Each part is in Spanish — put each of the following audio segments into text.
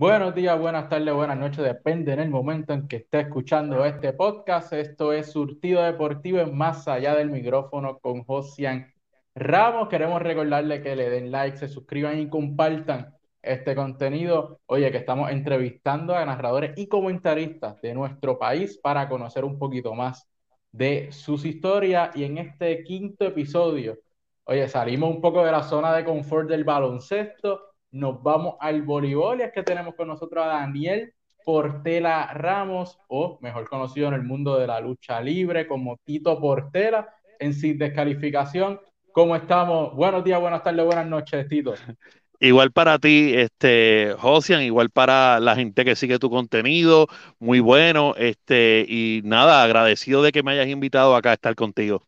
Buenos días, buenas tardes, buenas noches, depende en el momento en que esté escuchando este podcast. Esto es Surtido Deportivo en Más Allá del Micrófono con Josian Ramos. Queremos recordarle que le den like, se suscriban y compartan este contenido. Oye, que estamos entrevistando a narradores y comentaristas de nuestro país para conocer un poquito más de sus historias. Y en este quinto episodio, oye, salimos un poco de la zona de confort del baloncesto nos vamos al voleibol y es que tenemos con nosotros a Daniel Portela Ramos, o mejor conocido en el mundo de la lucha libre como Tito Portela, en sin descalificación. ¿Cómo estamos? Buenos días, buenas tardes, buenas noches, Tito. Igual para ti, este, Josian, igual para la gente que sigue tu contenido, muy bueno, este, y nada, agradecido de que me hayas invitado acá a estar contigo.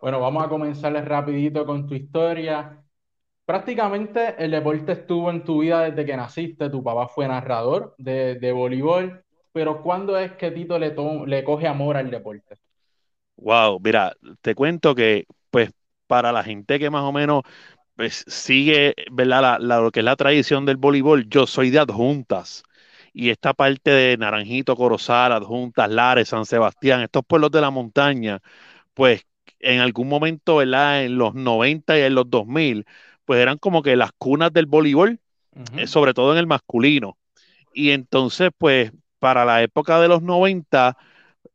Bueno, vamos a comenzarles rapidito con tu historia. Prácticamente el deporte estuvo en tu vida desde que naciste, tu papá fue narrador de, de voleibol, pero ¿cuándo es que Tito le, le coge amor al deporte? Wow, mira, te cuento que pues para la gente que más o menos pues, sigue, ¿verdad? La, lo que es la tradición del voleibol, yo soy de adjuntas. Y esta parte de Naranjito, Corozal, Adjuntas, Lares, San Sebastián, estos pueblos de la montaña, pues en algún momento, ¿verdad? En los 90 y en los 2000, pues eran como que las cunas del voleibol, eh, sobre todo en el masculino. Y entonces, pues, para la época de los 90,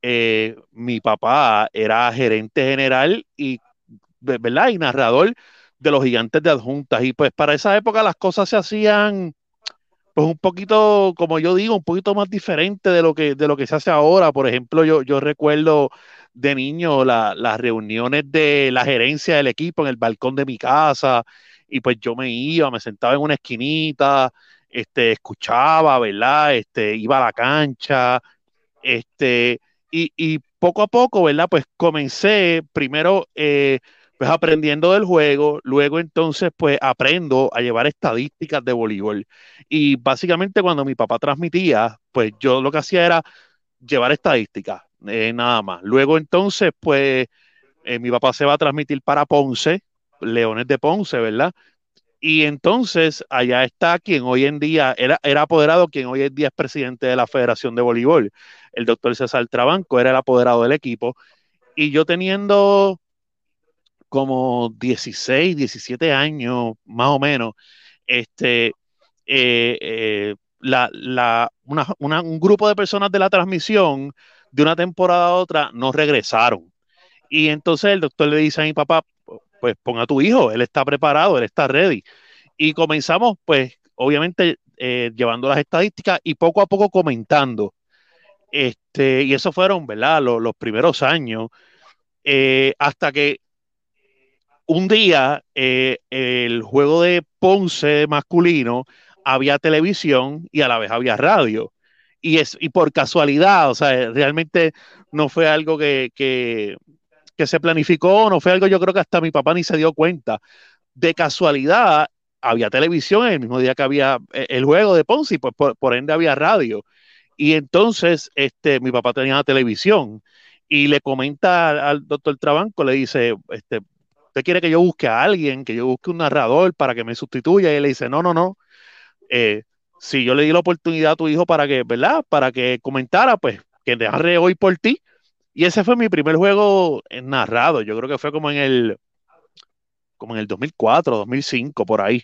eh, mi papá era gerente general y, ¿verdad? Y narrador de los gigantes de adjuntas. Y pues para esa época las cosas se hacían, pues un poquito, como yo digo, un poquito más diferente de lo que, de lo que se hace ahora. Por ejemplo, yo, yo recuerdo de niño las reuniones de la gerencia del equipo en el balcón de mi casa y pues yo me iba, me sentaba en una esquinita, este, escuchaba, ¿verdad? Este, iba a la cancha, este, y, poco a poco, ¿verdad? Pues comencé primero, eh, pues aprendiendo del juego, luego entonces pues aprendo a llevar estadísticas de voleibol. Y básicamente cuando mi papá transmitía, pues yo lo que hacía era llevar estadísticas, eh, nada más. Luego entonces pues eh, mi papá se va a transmitir para Ponce, Leones de Ponce, ¿verdad? Y entonces allá está quien hoy en día era, era apoderado, quien hoy en día es presidente de la Federación de Voleibol, el doctor César Trabanco, era el apoderado del equipo. Y yo teniendo como 16, 17 años, más o menos, este, eh, eh, la, un grupo de personas de la transmisión de una temporada a otra no regresaron. Y entonces el doctor le dice a mi papá, pues ponga a tu hijo, él está preparado, él está ready. Y comenzamos, pues, obviamente, eh, llevando las estadísticas y poco a poco comentando. Este, y eso fueron, ¿verdad? Los, primeros años, eh, hasta que un día eh, el juego de Ponce masculino había televisión y a la vez había radio. Y, es, y por casualidad, o sea, realmente no fue algo que, que se planificó, no fue algo yo creo que hasta mi papá ni se dio cuenta. De casualidad, había televisión el mismo día que había eh, el juego de Ponce y pues por, ende había radio. Y entonces este, mi papá tenía la televisión y le comenta al, doctor Trabanco, le dice, este, ¿usted quiere que yo busque a alguien, que yo busque un narrador para que me sustituya? Y él le dice, no, no, no. Eh, si yo le di la oportunidad a tu hijo para que, ¿verdad? Para que comentara, pues que narre hoy por ti. Y ese fue mi primer juego narrado. Yo creo que fue como en el, como en el 2004, 2005, por ahí.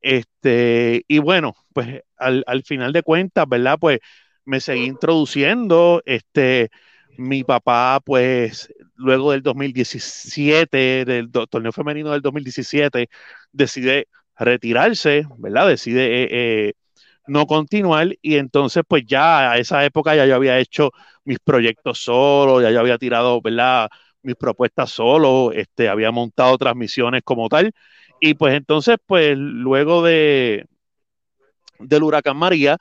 Este, y bueno, pues al, final de cuentas, ¿verdad? Pues me seguí introduciendo. Este, mi papá, pues, luego del 2017, del torneo femenino del 2017, decide retirarse, ¿verdad? Decide eh, eh, no continuar y entonces pues ya a esa época ya yo había hecho mis proyectos solo, ya yo había tirado, ¿verdad? Mis propuestas solo, este, había montado transmisiones como tal y pues entonces pues luego de del huracán María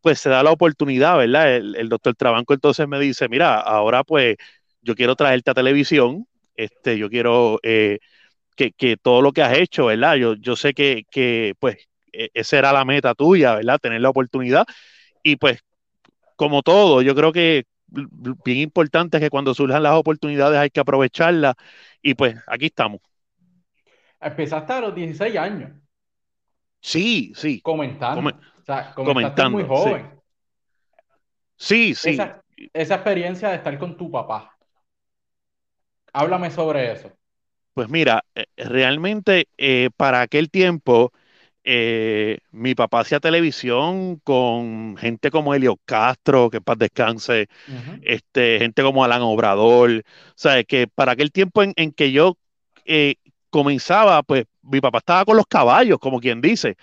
pues se da la oportunidad, ¿verdad? El, doctor Trabanco entonces me dice, mira, ahora pues yo quiero traerte a televisión, este, yo quiero eh, que, que, todo lo que has hecho, ¿verdad? Yo, yo sé que, que pues esa era la meta tuya, ¿verdad? Tener la oportunidad. Y pues, como todo, yo creo que bien importante es que cuando surjan las oportunidades hay que aprovecharlas. Y pues aquí estamos. Empezaste a los 16 años. Sí, sí, comentando. o sea, muy comentando, sí. joven. Sí, sí. Esa, esa experiencia de estar con tu papá. Háblame sobre eso. Pues mira, eh, realmente eh, para aquel tiempo eh, mi papá hacía televisión con gente como Helio Castro, que en paz descanse, este, gente como Alan Obrador, o sea, que para aquel tiempo en, en que yo eh, comenzaba, pues mi papá estaba con los caballos, como quien dice,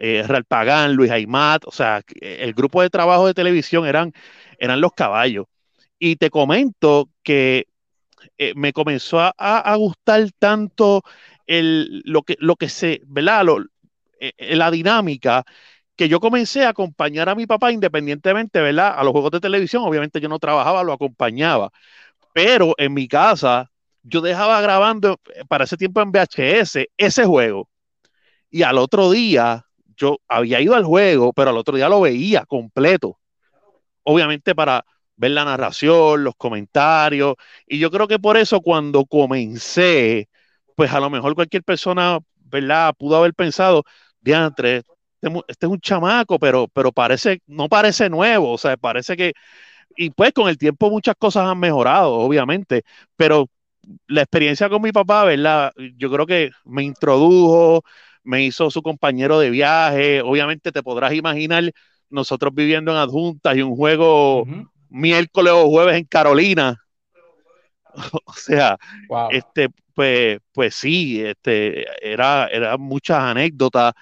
eh, Real Pagán, Luis Aymat, o sea, que el grupo de trabajo de televisión eran, eran los caballos. Y te comento que eh, me comenzó a, a gustar tanto el, lo que, lo que se, ¿verdad? Lo, eh, eh, la dinámica que yo comencé a acompañar a mi papá independientemente, ¿verdad? A los juegos de televisión, obviamente yo no trabajaba, lo acompañaba, pero en mi casa yo dejaba grabando eh, para ese tiempo en VHS ese juego y al otro día yo había ido al juego, pero al otro día lo veía completo, obviamente para ver la narración, los comentarios, y yo creo que por eso cuando comencé, pues a lo mejor cualquier persona, ¿verdad? Pudo haber pensado, diantre, este, este es un chamaco, pero, pero parece, no parece nuevo, o sea, parece que, y pues con el tiempo muchas cosas han mejorado, obviamente, pero la experiencia con mi papá, ¿verdad? Yo creo que me introdujo, me hizo su compañero de viaje. Obviamente te podrás imaginar nosotros viviendo en adjuntas y un juego miércoles o jueves en Carolina. O sea, Wow. este, pues, pues sí, este, era, era muchas anécdotas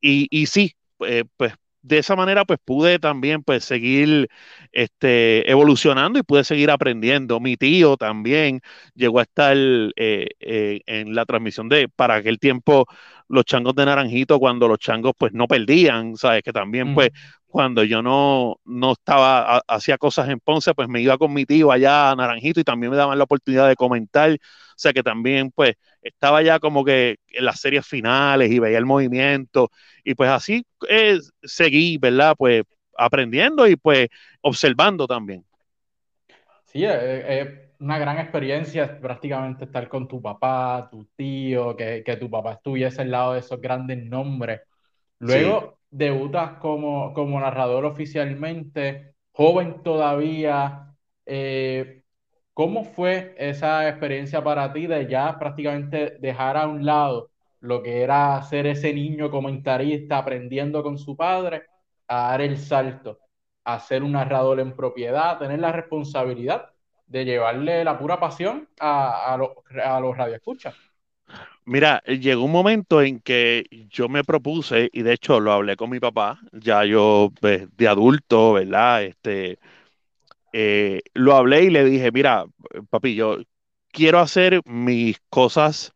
y, y sí, eh, pues de esa manera pues pude también pues seguir este, evolucionando y pude seguir aprendiendo. Mi tío también llegó a estar eh, eh, en la transmisión de, para aquel tiempo, los changos de Naranjito, cuando los changos pues no perdían, ¿sabes? Que también pues cuando yo no, no estaba, ha- hacía cosas en Ponce, pues me iba con mi tío allá a Naranjito y también me daban la oportunidad de comentar. O sea que también pues estaba ya como que en las series finales y veía el movimiento y pues así eh, seguí, ¿verdad? Pues aprendiendo y pues observando también. Sí, es, es una gran experiencia prácticamente estar con tu papá, tu tío, que, que tu papá estuviese al lado de esos grandes nombres. Sí. Luego debutas como, como narrador oficialmente, joven todavía. Eh, ¿cómo fue esa experiencia para ti de ya prácticamente dejar a un lado lo que era ser ese niño comentarista aprendiendo con su padre a dar el salto, a ser un narrador en propiedad, tener la responsabilidad de llevarle la pura pasión a, a, los- a los radioescuchas? Mira, llegó un momento en que yo me propuse, y de hecho lo hablé con mi papá, ya yo pues, de adulto, ¿verdad? Este, eh, lo hablé y le dije, mira, papi, yo quiero hacer mis cosas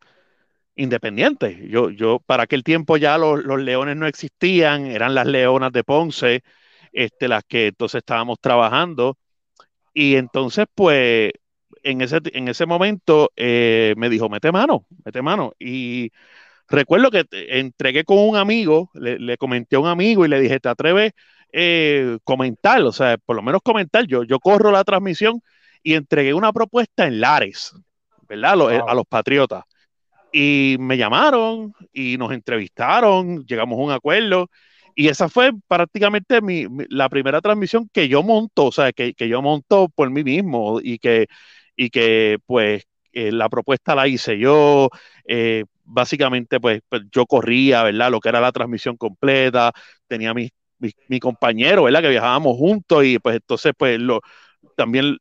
independientes. Yo, yo, para aquel tiempo ya los, los leones no existían, eran las leonas de Ponce, este, las que entonces estábamos trabajando. Y entonces, pues, en ese, en ese momento eh, me dijo, mete mano, mete mano. Y recuerdo que entregué con un amigo, le, le comenté a un amigo y le dije, ¿te atreves eh, comentar? O sea, por lo menos comentar. Yo, yo corro la transmisión y entregué una propuesta en Lares, ¿verdad? A los, a Wow. los patriotas. Y me llamaron y nos entrevistaron, llegamos a un acuerdo. Y esa fue prácticamente mi, la primera transmisión que yo monto, o sea, que, que yo monto por mí mismo y que, y que pues eh, la propuesta la hice yo. eh, básicamente, pues, pues, yo corría, ¿verdad? Lo que era la transmisión completa, tenía mi, mi, mi compañero, ¿verdad? Que viajábamos juntos y pues entonces, pues, lo, también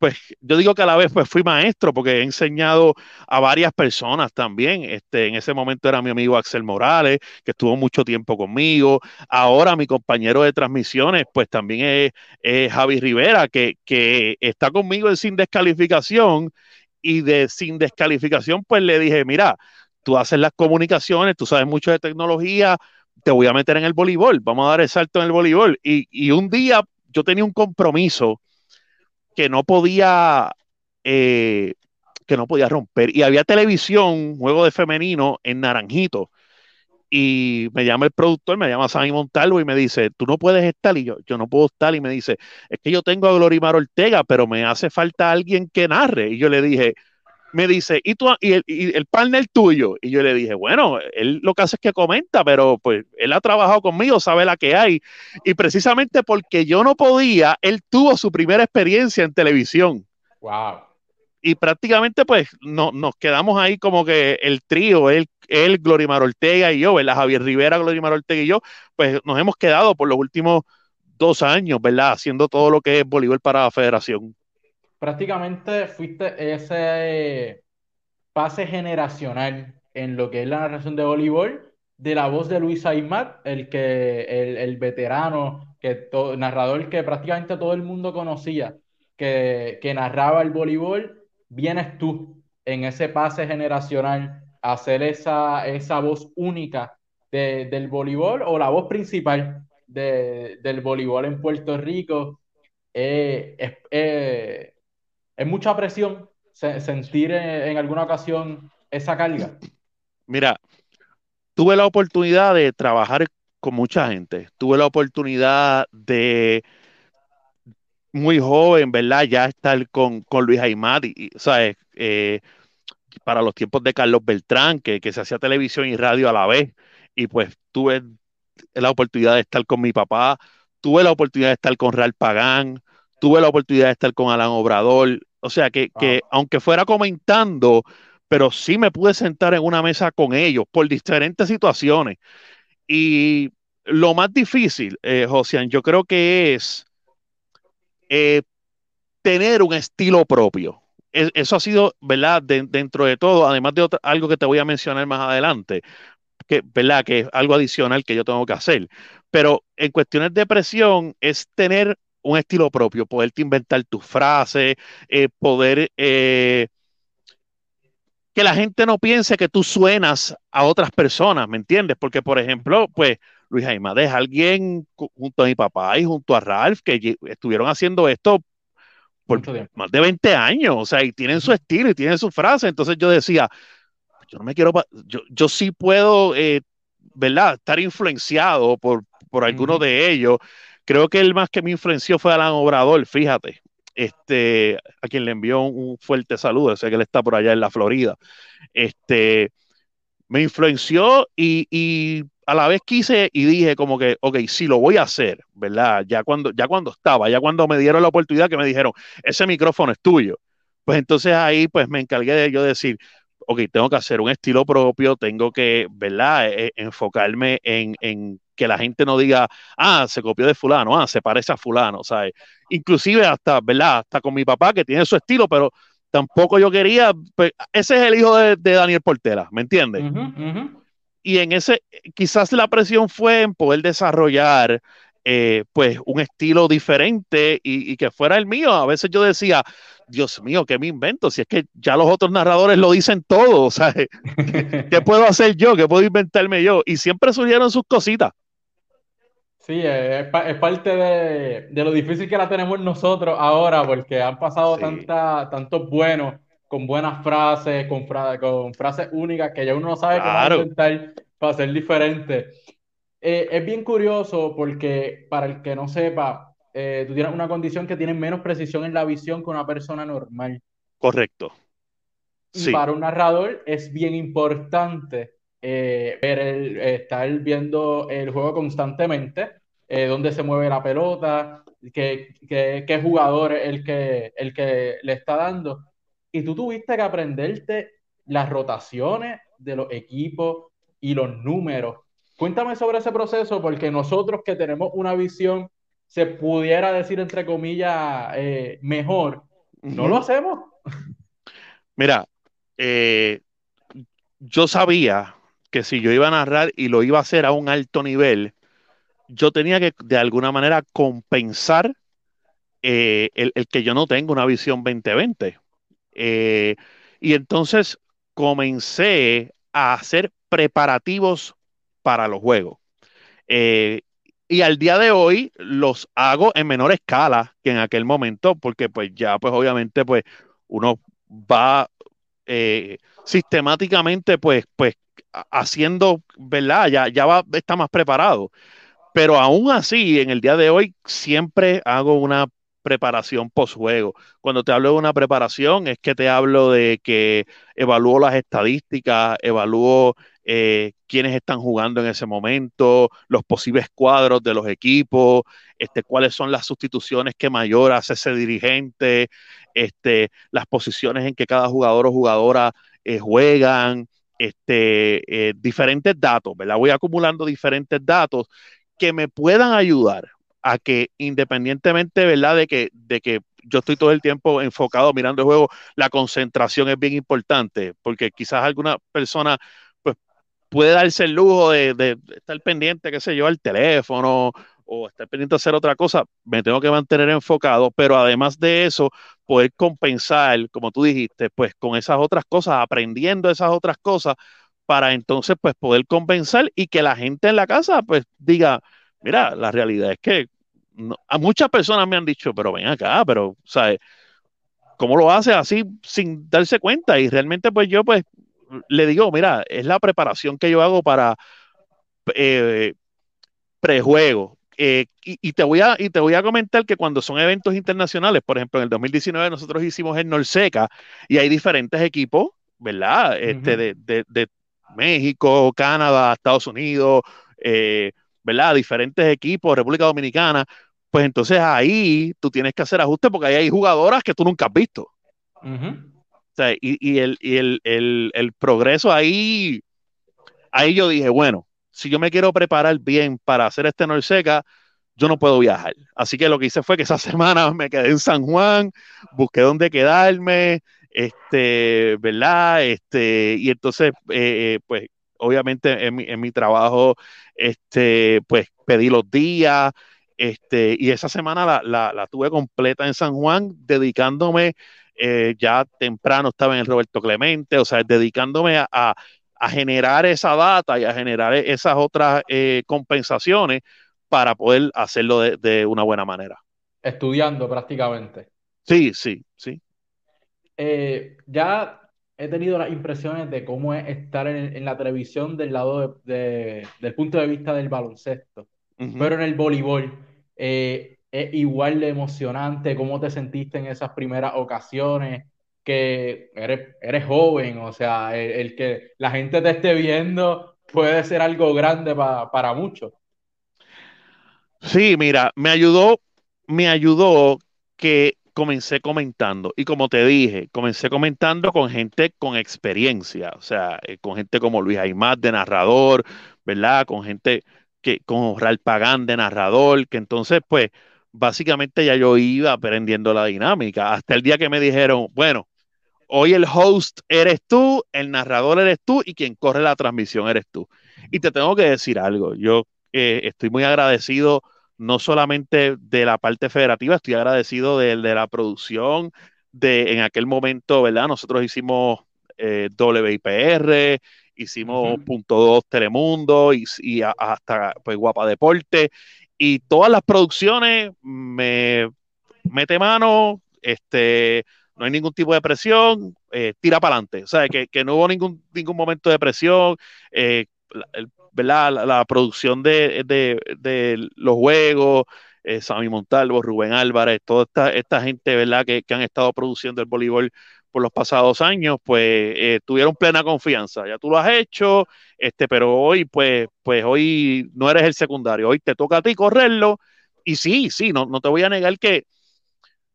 pues yo digo que a la vez pues fui maestro porque he enseñado a varias personas también. Este, en ese momento era mi amigo Axel Morales, que estuvo mucho tiempo conmigo. Ahora mi compañero de transmisiones pues también es, es Javi Rivera, que, que está conmigo en sin descalificación y de sin descalificación pues le dije, mira, tú haces las comunicaciones, tú sabes mucho de tecnología, te voy a meter en el voleibol, vamos a dar el salto en el voleibol. Y, y un día yo tenía un compromiso que no podía, eh, que no podía romper. Y había televisión, juego de femenino en Naranjito. Y me llama el productor, me llama Sammy Montalvo y me dice, tú no puedes estar. Y yo, yo no puedo estar. Y me dice, es que yo tengo a Glorimar Ortega, pero me hace falta alguien que narre. Y yo le dije, me dice, ¿y, tú, y, el, y el partner tuyo? Y yo le dije, bueno, él lo que hace es que comenta, pero pues él ha trabajado conmigo, sabe la que hay. Y precisamente porque yo no podía, él tuvo su primera experiencia en televisión. Wow. Y prácticamente pues no, nos quedamos ahí como que el trío, él, él, Glorimar Ortega y yo, ¿verdad? Javier Rivera, Glorimar Ortega y yo, pues nos hemos quedado por los últimos dos años, ¿verdad? Haciendo todo lo que es voleibol para la federación prácticamente fuiste ese pase generacional en lo que es la narración de voleibol de la voz de Luis Aymat, el que el, veterano, que narrador que prácticamente todo el mundo conocía, que, que narraba el voleibol, vienes tú en ese pase generacional a hacer esa, esa voz única del voleibol o la voz principal del voleibol en Puerto Rico. Eh, eh, es mucha presión sentir en, alguna ocasión esa carga. Mira, tuve la oportunidad de trabajar con mucha gente. Tuve la oportunidad de muy joven, ¿verdad? Ya estar con, con Luis Aymar, y, ¿sabes? Eh, para los tiempos de Carlos Beltrán, que, que se hacía televisión y radio a la vez. Y pues tuve la oportunidad de estar con mi papá, tuve la oportunidad de estar con Real Pagán, tuve la oportunidad de estar con Alan Obrador, o sea, que, que aunque fuera comentando, pero sí me pude sentar en una mesa con ellos por diferentes situaciones. Y lo más difícil, eh, Josian, yo creo que es eh, tener un estilo propio. eso ha sido, ¿verdad? dentro de todo, además de algo que te voy a mencionar más adelante, que, ¿verdad? Que es algo adicional que yo tengo que hacer. Pero en cuestiones de presión es tener un estilo propio, poderte inventar tus frases, eh, poder eh, que la gente no piense que tú suenas a otras personas, ¿me entiendes? Porque, por ejemplo, pues Luis Jaime es alguien junto a mi papá y junto a Ralph que estuvieron haciendo esto por más de 20 años, o sea, y tienen su estilo y tienen su frase. Entonces yo decía, yo no me quiero, yo, yo sí puedo, eh, ¿verdad? Estar influenciado por, por alguno de ellos Creo que el más que me influenció fue Alan Obrador, fíjate, este, a quien le envió un, fuerte saludo, sé que él está por allá en la Florida. Este, me influenció y, a la vez quise y dije como que, ok, sí lo voy a hacer, ¿verdad? Ya cuando, ya cuando estaba, ya cuando me dieron la oportunidad que me dijeron, ese micrófono es tuyo. Pues entonces ahí pues me encargué de yo decir, ok, tengo que hacer un estilo propio, tengo que, ¿verdad? E, e, enfocarme en, en que la gente no diga, ah, se copió de fulano, ah, se parece a fulano, ¿sabes? Inclusive hasta, ¿verdad? Hasta con mi papá que tiene su estilo, pero tampoco yo quería, pues, ese es el hijo de, Daniel Portela, ¿me entiendes? Y en ese, quizás la presión fue en poder desarrollar eh, pues un estilo diferente y, que fuera el mío. A veces yo decía, Dios mío, ¿qué me invento? Si es que ya los otros narradores lo dicen todo, ¿sabes? ¿Qué puedo hacer yo? ¿Qué puedo inventarme yo? Y siempre surgieron sus cositas. Sí, es, parte de, lo difícil que la tenemos nosotros ahora, porque han pasado tantos buenos, con buenas frases, con, con frases únicas que ya uno no sabe cómo inventar para ser diferente. Eh, es bien curioso porque, para el que no sepa, eh, tú tienes una condición que tiene menos precisión en la visión que una persona normal. Correcto. Y para un narrador es bien importante eh, ver el, estar viendo el juego constantemente, eh, dónde se mueve la pelota, qué, qué, jugador es el que, el que le está dando. Y tú tuviste que aprenderte las rotaciones de los equipos y los números. Cuéntame sobre ese proceso, porque nosotros que tenemos una visión, se pudiera decir entre comillas, eh, mejor, no lo hacemos. Mira, yo sabía que si yo iba a narrar y lo iba a hacer a un alto nivel, yo tenía que de alguna manera compensar eh, el, que yo no tengo una visión 2020. Eh, y entonces comencé a hacer preparativos para los juegos. Eh, y al día de hoy los hago en menor escala que en aquel momento, porque pues ya pues obviamente pues uno va sistemáticamente pues, pues haciendo, ¿verdad? Ya, ya va, está más preparado. Pero aún así, en el día de hoy, siempre hago una preparación post-juego. Cuando te hablo de una preparación, es que te hablo de que evalúo las estadísticas, evalúo eh, quiénes están jugando en ese momento, los posibles cuadros de los equipos, este, cuáles son las sustituciones que mayor hace ese dirigente, este, las posiciones en que cada jugador o jugadora eh, juegan, este, eh, diferentes datos, ¿verdad? Voy acumulando diferentes datos que me puedan ayudar a que independientemente, ¿verdad? De que, de que yo estoy todo el tiempo enfocado mirando el juego, la concentración es bien importante, porque quizás alguna persona pues, puede darse el lujo de, estar pendiente, qué sé yo, al teléfono o estar pendiente de hacer otra cosa, me tengo que mantener enfocado, pero además de eso, poder compensar, como tú dijiste, pues con esas otras cosas, aprendiendo esas otras cosas, para entonces pues poder compensar y que la gente en la casa pues diga, mira, la realidad es que a muchas personas me han dicho, pero ven acá, pero, ¿sabes? ¿Cómo lo hace así sin darse cuenta? Y realmente pues yo pues le digo, mira, es la preparación que yo hago para eh, prejuego, eh, y, te voy a, y te voy a comentar que cuando son eventos internacionales, por ejemplo, en el 2019 nosotros hicimos el Norseca y hay diferentes equipos, ¿verdad? Este, de, México, Canadá, Estados Unidos, eh, ¿verdad? Diferentes equipos, República Dominicana. Pues entonces ahí tú tienes que hacer ajustes porque ahí hay jugadoras que tú nunca has visto. y, el, el, el progreso ahí, ahí yo dije, bueno, si yo me quiero preparar bien para hacer este Norseca, yo no puedo viajar. Así que lo que hice fue que esa semana me quedé en San Juan, busqué dónde quedarme, este, ¿verdad? Este, y entonces, eh, eh, pues, obviamente en mi, en mi, trabajo, este, pues, pedí los días, este, y esa semana la, la, la tuve completa en San Juan, dedicándome, eh, ya temprano estaba en el Roberto Clemente, o sea, dedicándome a a generar esa data y a generar esas otras eh, compensaciones para poder hacerlo de, una buena manera. Estudiando prácticamente. Sí, sí, sí. Eh, ya he tenido las impresiones de cómo es estar en, la televisión del lado del punto de vista del baloncesto, pero en el voleibol. Eh, es igual de emocionante, cómo te sentiste en esas primeras ocasiones, que eres, eres joven, o sea, el, que la gente te esté viendo puede ser algo grande para muchos. Sí, mira, me ayudó, me ayudó que comencé comentando y como te dije, comencé comentando con gente con experiencia, o sea, eh, con gente como Luis Aymar de narrador, ¿verdad? Con gente que, con Ralph Pagán de narrador, que entonces, pues, básicamente ya yo iba aprendiendo la dinámica, hasta el día que me dijeron, bueno, hoy el host eres tú, el narrador eres tú y quien corre la transmisión eres tú. Y te tengo que decir algo, yo eh, estoy muy agradecido no solamente de la parte federativa, estoy agradecido de, la producción, de en aquel momento, ¿verdad? Nosotros hicimos eh, WIPR, hicimos Punto 2 Telemundo y, y hasta pues, Guapa Deporte y todas las producciones me mete mano, este, no hay ningún tipo de presión, eh, tira para adelante. O sea, que, no hubo ningún, ningún momento de presión. Eh, la, la, producción de, los juegos, eh, Sammy Montalvo, Rubén Álvarez, toda esta, esta gente ¿verdad? Que, han estado produciendo el voleibol por los pasados años, pues tuvieron plena confianza. Ya tú lo has hecho, este, pero hoy, pues, pues hoy no eres el secundario, hoy te toca a ti correrlo. Y sí, sí, no, no te voy a negar que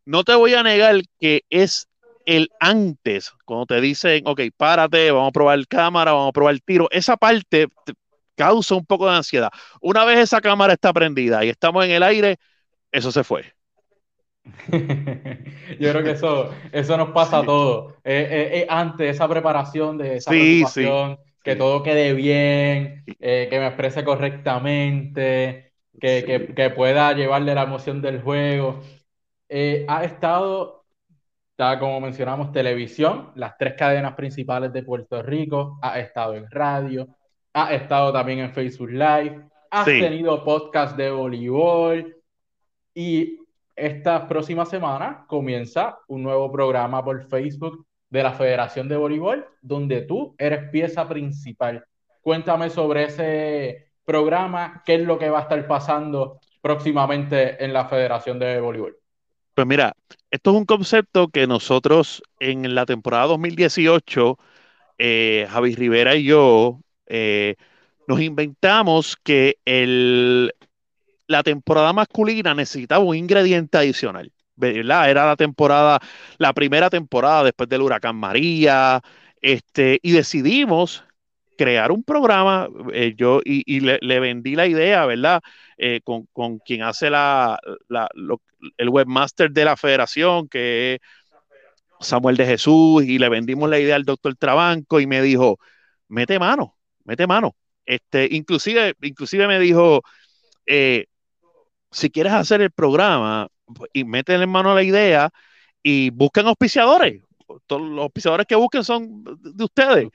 no te voy a negar que es el antes, cuando te dicen, ok, párate, vamos a probar cámara, vamos a probar tiro, esa parte causa un poco de ansiedad. Una vez esa cámara está prendida y estamos en el aire, eso se fue. Yo creo que eso, eso nos pasa a todos. Eh, eh, eh, antes, esa preparación de esa sí, que todo quede bien, que me exprese correctamente, que, que, pueda llevarle la emoción del juego. Ha estado, ya como mencionamos, televisión, las tres cadenas principales de Puerto Rico, ha estado en radio, ha estado también en Facebook Live, ha tenido podcast de voleibol y esta próxima semana comienza un nuevo programa por Facebook de la Federación de Voleibol, donde tú eres pieza principal. Cuéntame sobre ese programa, qué es lo que va a estar pasando próximamente en la Federación de Voleibol. Pues mira, esto es un concepto que nosotros en la temporada 2018, eh, Javi Rivera y yo, eh, nos inventamos que el, la temporada masculina necesitaba un ingrediente adicional. ¿verdad? Era la temporada, la primera temporada después del huracán María, este, y decidimos crear un programa, eh, yo y, le, vendí la idea, ¿verdad? Eh, con, quien hace la, el webmaster de la federación, que es Samuel de Jesús, y le vendimos la idea al doctor Trabanco y me dijo, mete mano, mete mano. Este, inclusive, inclusive me dijo, eh, si quieres hacer el programa y meten en mano la idea y busquen auspiciadores. Todos los auspiciadores que busquen son de ustedes.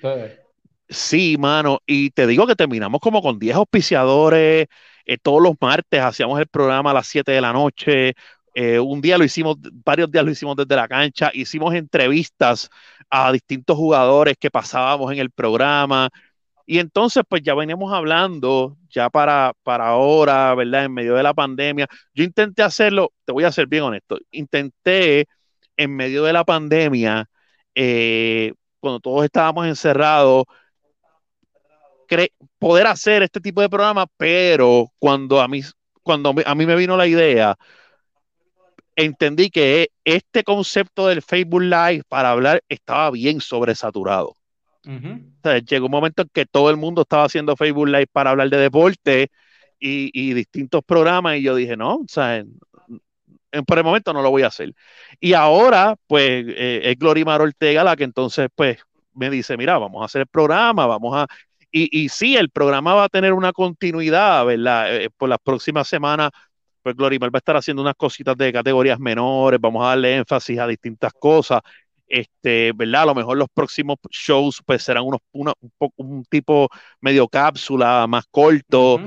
Sí, mano, y te digo que terminamos como con 10 auspiciadores, eh, todos los martes hacíamos el programa a las 7 de la noche, eh, un día lo hicimos, varios días lo hicimos desde la cancha, hicimos entrevistas a distintos jugadores que pasábamos en el programa, y entonces pues ya veníamos hablando, ya para, para ahora, ¿verdad? En medio de la pandemia, yo intenté hacerlo, te voy a ser bien honesto, intenté en medio de la pandemia, eh, cuando todos estábamos encerrados, poder hacer este tipo de programa, pero cuando a mí, cuando a mí me vino la idea, entendí que este concepto del Facebook Live para hablar estaba bien sobresaturado. Llegó un momento en que todo el mundo estaba haciendo Facebook Live para hablar de deporte y, distintos programas y yo dije, no, o por el momento no lo voy a hacer. Y ahora, pues, eh, es Glorimar Ortega la que entonces, pues, me dice, mira, vamos a hacer el programa, vamos a y, y sí, el programa va a tener una continuidad, ¿verdad? Eh, por las próximas semanas, pues Glorimar va a estar haciendo unas cositas de categorías menores, vamos a darle énfasis a distintas cosas. Este, ¿verdad? A lo mejor los próximos shows pues serán unos, un, un tipo medio cápsula, más corto,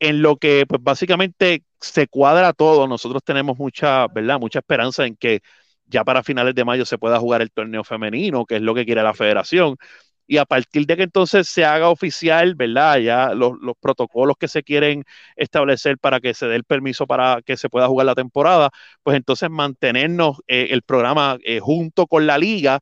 en lo que pues básicamente se cuadra todo. Nosotros tenemos mucha, ¿verdad? Mucha esperanza en que ya para finales de mayo se pueda jugar el torneo femenino, que es lo que quiere la federación y a partir de que entonces se haga oficial, ¿verdad? Ya los, protocolos que se quieren establecer para que se dé el permiso para que se pueda jugar la temporada, pues entonces mantenernos eh, el programa eh, junto con la liga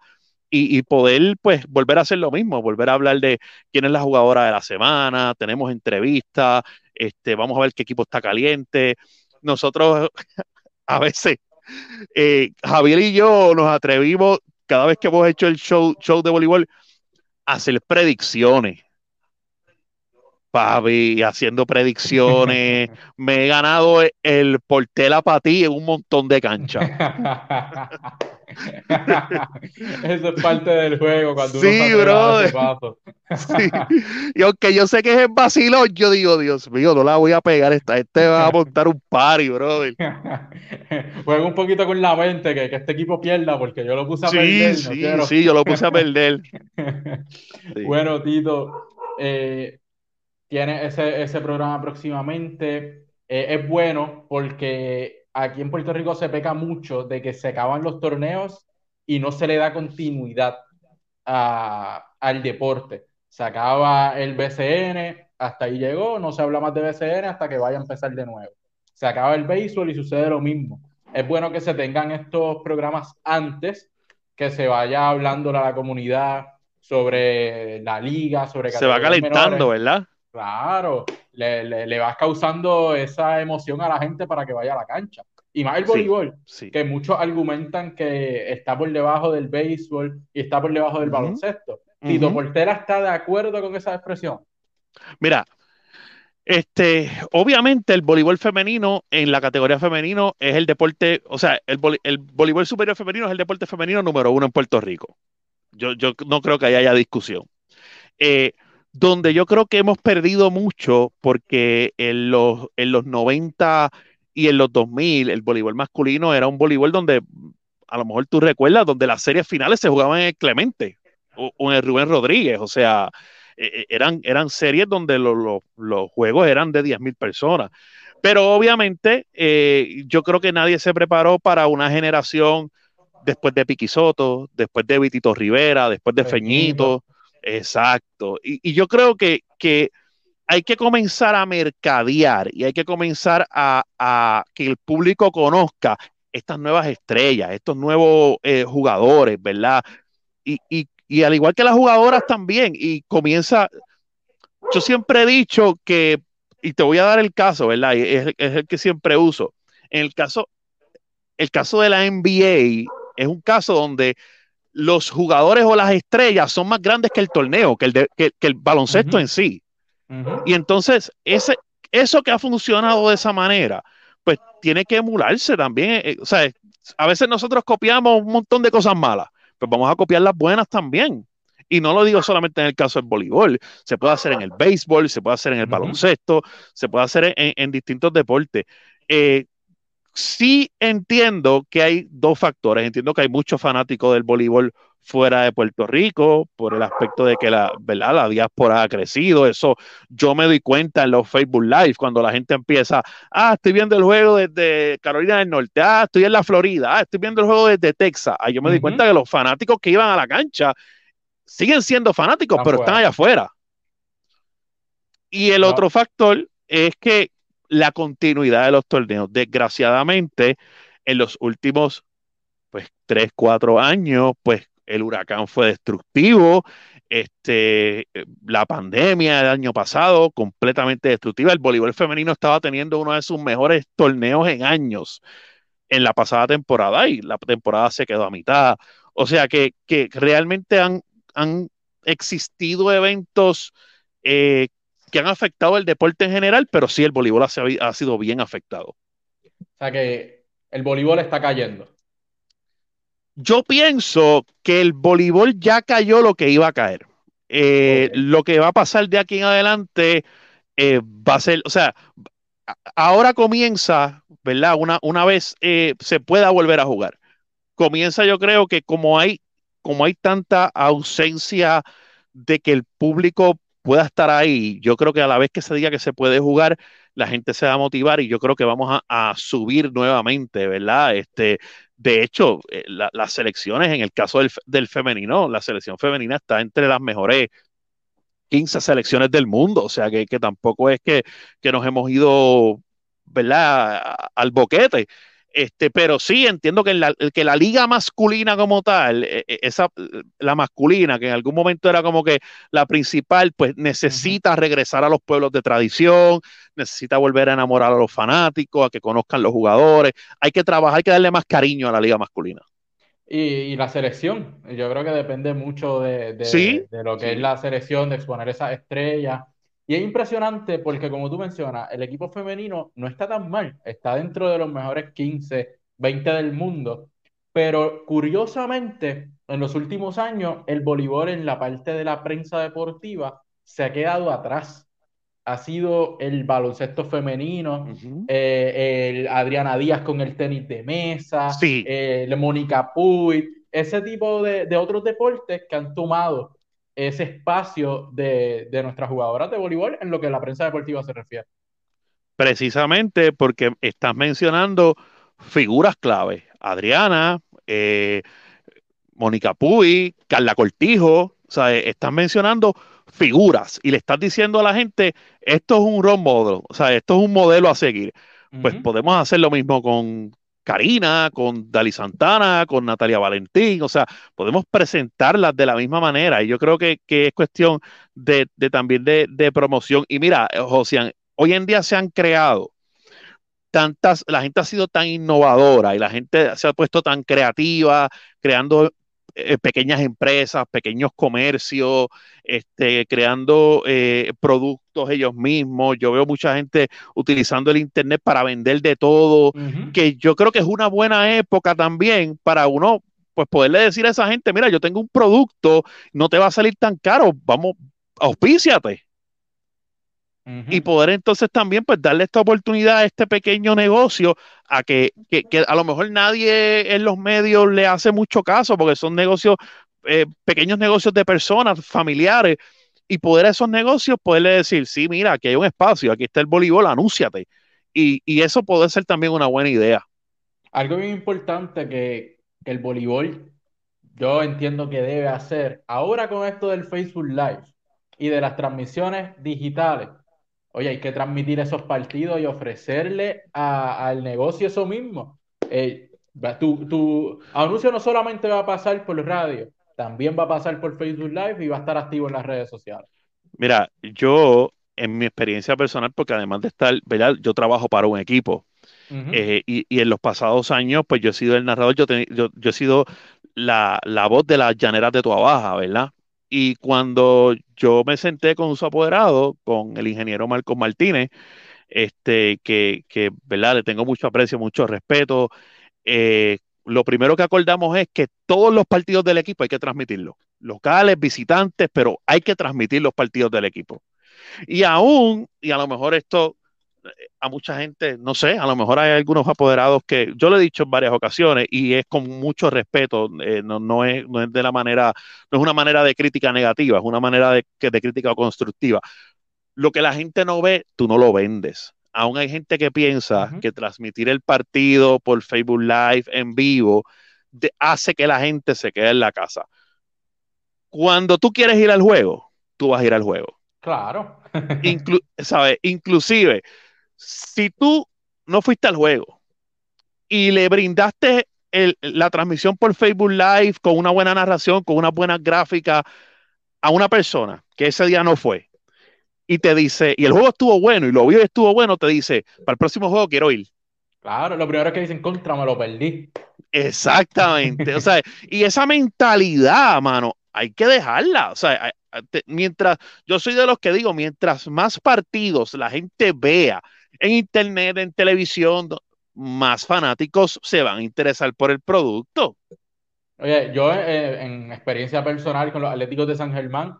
y, poder pues volver a hacer lo mismo, volver a hablar de quién es la jugadora de la semana, tenemos entrevistas, este, vamos a ver qué equipo está caliente. Nosotros a veces, eh, Javier y yo nos atrevimos, cada vez que hemos hecho el show, show de voleibol, hacer predicciones. Papi, haciendo predicciones. Me he ganado el portela para ti en un montón de canchas. Eso es parte del juego cuando sí, bro. sí. Y aunque yo sé que es el vacilón, yo digo, Dios mío, no la voy a pegar esta. Este va a montar un party, brother. Juega un poquito con la mente que, que, este equipo pierda, porque yo lo puse a perder. Sí, sí, yo lo puse a perder. Bueno, Tito, eh, tiene ese, ese programa próximamente. Eh, es bueno porque aquí en Puerto Rico se peca mucho de que se acaban los torneos y no se le da continuidad al deporte. Se acaba el BCN, hasta ahí llegó, no se habla más de BCN hasta que vaya a empezar de nuevo. Se acaba el béisbol y sucede lo mismo. Es bueno que se tengan estos programas antes, que se vaya hablando a la comunidad sobre la liga, sobre... Se va calentando, ¿verdad? Claro, le, vas causando esa emoción a la gente para que vaya a la cancha. Y más el voleibol, que muchos argumentan que está por debajo del béisbol y está por debajo del baloncesto. ¿Tito Portera está de acuerdo con esa expresión? Mira, este, obviamente el voleibol femenino en la categoría femenino es el deporte, o sea, el, el voleibol superior femenino es el deporte femenino número uno en Puerto Rico. Yo, yo no creo que haya discusión. Eh, donde yo creo que hemos perdido mucho porque en los, en los 90 y en los 2000 el voleibol masculino era un voleibol donde, a lo mejor tú recuerdas, donde las series finales se jugaban en el Clemente o, en el Rubén Rodríguez, o sea, e, e, eran, eran series donde los juegos eran de 10.000 personas. Pero obviamente eh, yo creo que nadie se preparó para una generación después de Piquisoto, después de Vitito Rivera, después de Feñito Exacto. Y, yo creo que, hay que comenzar a mercadear y hay que comenzar a, que el público conozca estas nuevas estrellas, estos nuevos eh, jugadores, ¿verdad? Y, y, y al igual que las jugadoras también, y comienza, yo siempre he dicho que, y te voy a dar el caso, ¿verdad? Es, es, el que siempre uso. En el caso, el caso de la NBA es un caso donde los jugadores o las estrellas son más grandes que el torneo, que el, de, que, que el baloncesto uh -huh. en sí. Uh -huh. Y entonces, ese, eso que ha funcionado de esa manera, pues tiene que emularse también. Eh, o sea, a veces nosotros copiamos un montón de cosas malas, pues vamos a copiar las buenas también. Y no lo digo solamente en el caso del voleibol, se puede hacer en el béisbol, se puede hacer en el uh -huh. baloncesto, se puede hacer en, en distintos deportes. Eh, sí entiendo que hay dos factores. Entiendo que hay muchos fanáticos del voleibol fuera de Puerto Rico por el aspecto de que la, ¿verdad? la diáspora ha crecido. Eso yo me doy cuenta en los Facebook Live cuando la gente empieza, ah, estoy viendo el juego desde Carolina del Norte, ah, estoy en la Florida, ah, estoy viendo el juego desde Texas. Ah, yo me uh -huh. doy cuenta que los fanáticos que iban a la cancha siguen siendo fanáticos, están pero fuera. están allá afuera. Y el no. otro factor es que la continuidad de los torneos. Desgraciadamente, en los últimos pues tres, cuatro años, pues el huracán fue destructivo, este, la pandemia del año pasado, completamente destructiva. El voleibol femenino estaba teniendo uno de sus mejores torneos en años en la pasada temporada y la temporada se quedó a mitad. O sea que, que realmente han, han existido eventos eh, que han afectado el deporte en general, pero sí el voleibol ha, ha sido bien afectado. O sea que el voleibol está cayendo. Yo pienso que el voleibol ya cayó lo que iba a caer. Eh, okay. Lo que va a pasar de aquí en adelante eh, va a ser, o sea, ahora comienza, ¿verdad? Una, una vez eh, se pueda volver a jugar. Comienza, yo creo que como hay, como hay tanta ausencia de que el público pueda estar ahí, yo creo que a la vez que se diga que se puede jugar, la gente se va a motivar y yo creo que vamos a, subir nuevamente, ¿verdad? Este, de hecho, eh, la, las selecciones, en el caso del, del, femenino, la selección femenina está entre las mejores 15 selecciones del mundo, o sea que, que tampoco es que, que, nos hemos ido, ¿verdad?, al boquete. Este, pero sí entiendo que la, que la liga masculina como tal, e, e, esa, la masculina, que en algún momento era como que la principal, pues necesita regresar a los pueblos de tradición, necesita volver a enamorar a los fanáticos, a que conozcan los jugadores. Hay que trabajar, hay que darle más cariño a la liga masculina. Y, y la selección, yo creo que depende mucho de, de, ¿Sí? de lo que sí. es la selección, de exponer esas estrellas. Y es impresionante porque, como tú mencionas, el equipo femenino no está tan mal, está dentro de los mejores 15, 20 del mundo, pero curiosamente, en los últimos años, el voleibol en la parte de la prensa deportiva se ha quedado atrás. Ha sido el baloncesto femenino, uh -huh. eh, el Adriana Díaz con el tenis de mesa, sí. eh, Mónica Puy, ese tipo de, de otros deportes que han tomado ese espacio de, de nuestras jugadoras de voleibol en lo que la prensa deportiva se refiere. Precisamente porque estás mencionando figuras clave. Adriana, eh, Mónica Puy, Carla Cortijo, o sea, estás mencionando figuras y le estás diciendo a la gente, esto es un role model, o sea, esto es un modelo a seguir. Uh -huh. Pues podemos hacer lo mismo con, Karina, con Dali Santana, con Natalia Valentín, o sea, podemos presentarlas de la misma manera y yo creo que, que es cuestión de, también de, promoción. Y mira, Josian, hoy en día se han creado tantas, la gente ha sido tan innovadora y la gente se ha puesto tan creativa, creando eh, pequeñas empresas, pequeños comercios, este, creando eh, productos ellos mismos. Yo veo mucha gente utilizando el Internet para vender de todo, uh -huh. que yo creo que es una buena época también para uno pues poderle decir a esa gente, mira, yo tengo un producto, no te va a salir tan caro, vamos, auspíciate. Uh -huh. Y poder entonces también pues darle esta oportunidad a este pequeño negocio a que, que, que, a lo mejor nadie en los medios le hace mucho caso porque son negocios, eh, pequeños negocios de personas, familiares, y poder a esos negocios poderle decir, sí, mira, aquí hay un espacio, aquí está el voleibol, anúnciate. Y, y eso puede ser también una buena idea. Algo bien importante que, el voleibol yo entiendo que debe hacer ahora con esto del Facebook Live y de las transmisiones digitales Oye, hay que transmitir esos partidos y ofrecerle al negocio eso mismo. Eh, Tu, tu anuncio no solamente va a pasar por radio, también va a pasar por Facebook Live y va a estar activo en las redes sociales. Mira, yo en mi experiencia personal, porque además de estar, ¿verdad? Yo trabajo para un equipo. Eh, y, en los pasados años, pues yo he sido el narrador, yo, yo, he sido la, voz de las llaneras de tu Baja, ¿verdad? Y cuando yo me senté con su apoderado, con el ingeniero Marcos Martínez, este, que, que, ¿verdad? Le tengo mucho aprecio, mucho respeto. Eh, lo primero que acordamos es que todos los partidos del equipo hay que transmitirlos, locales, visitantes, pero hay que transmitir los partidos del equipo. Y aún, y a lo mejor esto eh, a mucha gente, no sé, a lo mejor hay algunos apoderados que yo lo he dicho en varias ocasiones y es con mucho respeto, eh, no, es, no es de la manera, no es una manera de crítica negativa, es una manera de, de crítica constructiva. Lo que la gente no ve, tú no lo vendes. Aún hay gente que piensa que transmitir el partido por Facebook Live en vivo hace que la gente se quede en la casa. Cuando tú quieres ir al juego, tú vas a ir al juego. Claro. ¿sabes? Inclusive, si tú no fuiste al juego y le brindaste la transmisión por Facebook Live con una buena narración, con una buena gráfica a una persona que ese día no fue y te dice, y el juego estuvo bueno y lo vio y estuvo bueno, te dice, para el próximo juego quiero ir. Claro, lo primero que dicen contra me lo perdí. Exactamente. o sea, y esa mentalidad, mano, hay que dejarla. O sea, mientras, yo soy de los que digo, mientras más partidos la gente vea en internet, en televisión, más fanáticos se van a interesar por el producto. Oye, yo eh, en experiencia personal con los Atléticos de San Germán,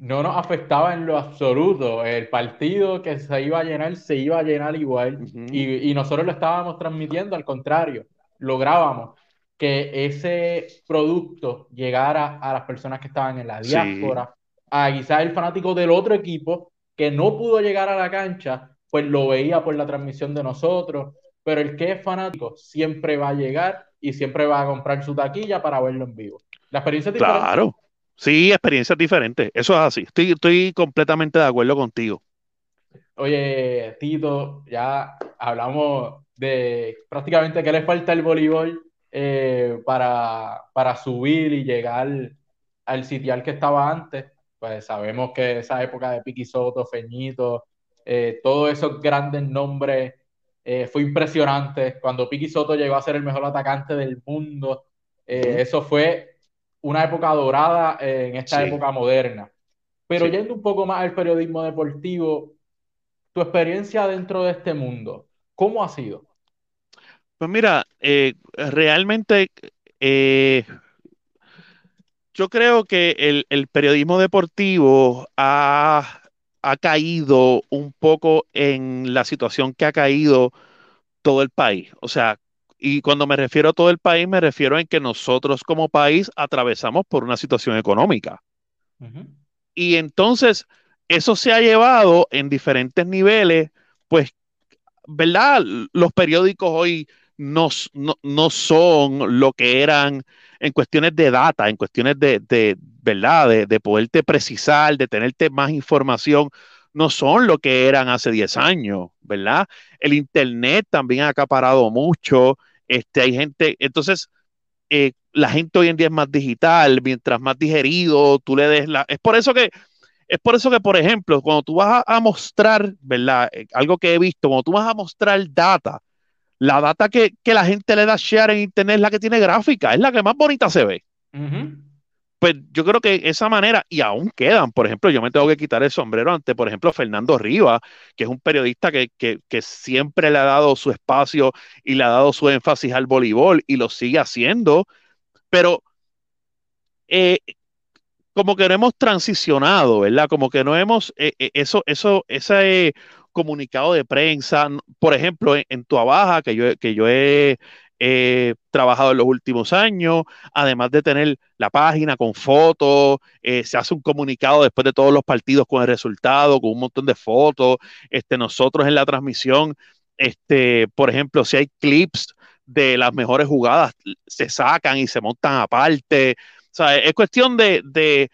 no nos afectaba en lo absoluto. El partido que se iba a llenar, se iba a llenar igual. y, y, nosotros lo estábamos transmitiendo, al contrario, lográbamos que ese producto llegara a las personas que estaban en la diáspora, a quizás el fanático del otro equipo que no pudo llegar a la cancha, pues lo veía por la transmisión de nosotros, pero el que es fanático siempre va a llegar y siempre va a comprar su taquilla para verlo en vivo. La experiencia es diferente. Claro, sí, experiencia diferente, eso es así, estoy, estoy completamente de acuerdo contigo. Oye, Tito, ya hablamos de prácticamente que le falta el voleibol eh, para, para subir y llegar al sitial que estaba antes. Pues sabemos que esa época de Piqui Soto, Feñito, eh, todos esos grandes nombres eh, fue impresionante. Cuando Piqui Soto llegó a ser el mejor atacante del mundo, eso fue una época dorada en esta época moderna. Pero yendo un poco más al periodismo deportivo, tu experiencia dentro de este mundo, ¿cómo ha sido? Pues mira, eh, realmente eh, yo creo que el, periodismo deportivo ha, caído un poco en la situación que ha caído todo el país. O sea, y cuando me refiero a todo el país, me refiero en que nosotros como país atravesamos por una situación económica. Y entonces, eso se ha llevado en diferentes niveles, pues, ¿verdad? Los periódicos hoy no, no, son lo que eran en cuestiones de data, en cuestiones de, ¿verdad? De, de, poderte precisar, de tenerte más información, no son lo que eran hace 10 años, ¿verdad? El Internet también ha acaparado mucho, este, hay gente, entonces, eh, la gente hoy en día es más digital, mientras más digerido tú le des la... Es por eso que, es por eso que, por ejemplo, cuando tú vas a, mostrar, ¿verdad? Eh, algo que he visto, cuando tú vas a mostrar data, la data que, la gente le da share en internet es la que tiene gráfica, es la que más bonita se ve. Pues yo creo que esa manera, y aún quedan, por ejemplo, yo me tengo que quitar el sombrero ante, por ejemplo, Fernando Rivas, que es un periodista que, siempre le ha dado su espacio y le ha dado su énfasis al voleibol y lo sigue haciendo, pero eh, como que no hemos transicionado, ¿verdad? Como que no hemos, eh, eh, eso, eso, ese comunicado de prensa, por ejemplo, en, tu Baja, que yo, que yo he trabajado en los últimos años, además de tener la página con fotos, eh, se hace un comunicado después de todos los partidos con el resultado, con un montón de fotos, este, nosotros en la transmisión, este, por ejemplo, si hay clips de las mejores jugadas, se sacan y se montan aparte. O sea, es cuestión de,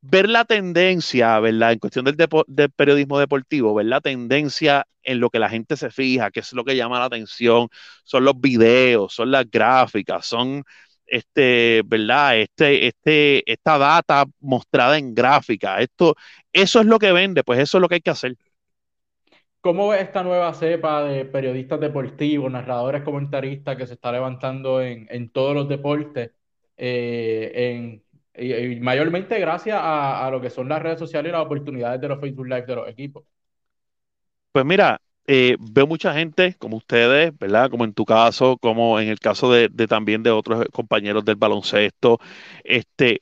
ver la tendencia, ¿verdad? En cuestión del, del, periodismo deportivo, ver la tendencia en lo que la gente se fija, qué es lo que llama la atención, son los videos, son las gráficas, son este, ¿verdad? Este, este, esta data mostrada en gráfica. Esto, eso es lo que vende, pues eso es lo que hay que hacer. ¿Cómo ves esta nueva cepa de periodistas deportivos, narradores, comentaristas que se está levantando en, en todos los deportes? Eh, en, y, mayormente gracias a, a, lo que son las redes sociales y las oportunidades de los Facebook Live de los equipos. Pues mira, eh, veo mucha gente como ustedes, ¿verdad? Como en tu caso, como en el caso de, de, también de otros compañeros del baloncesto, este,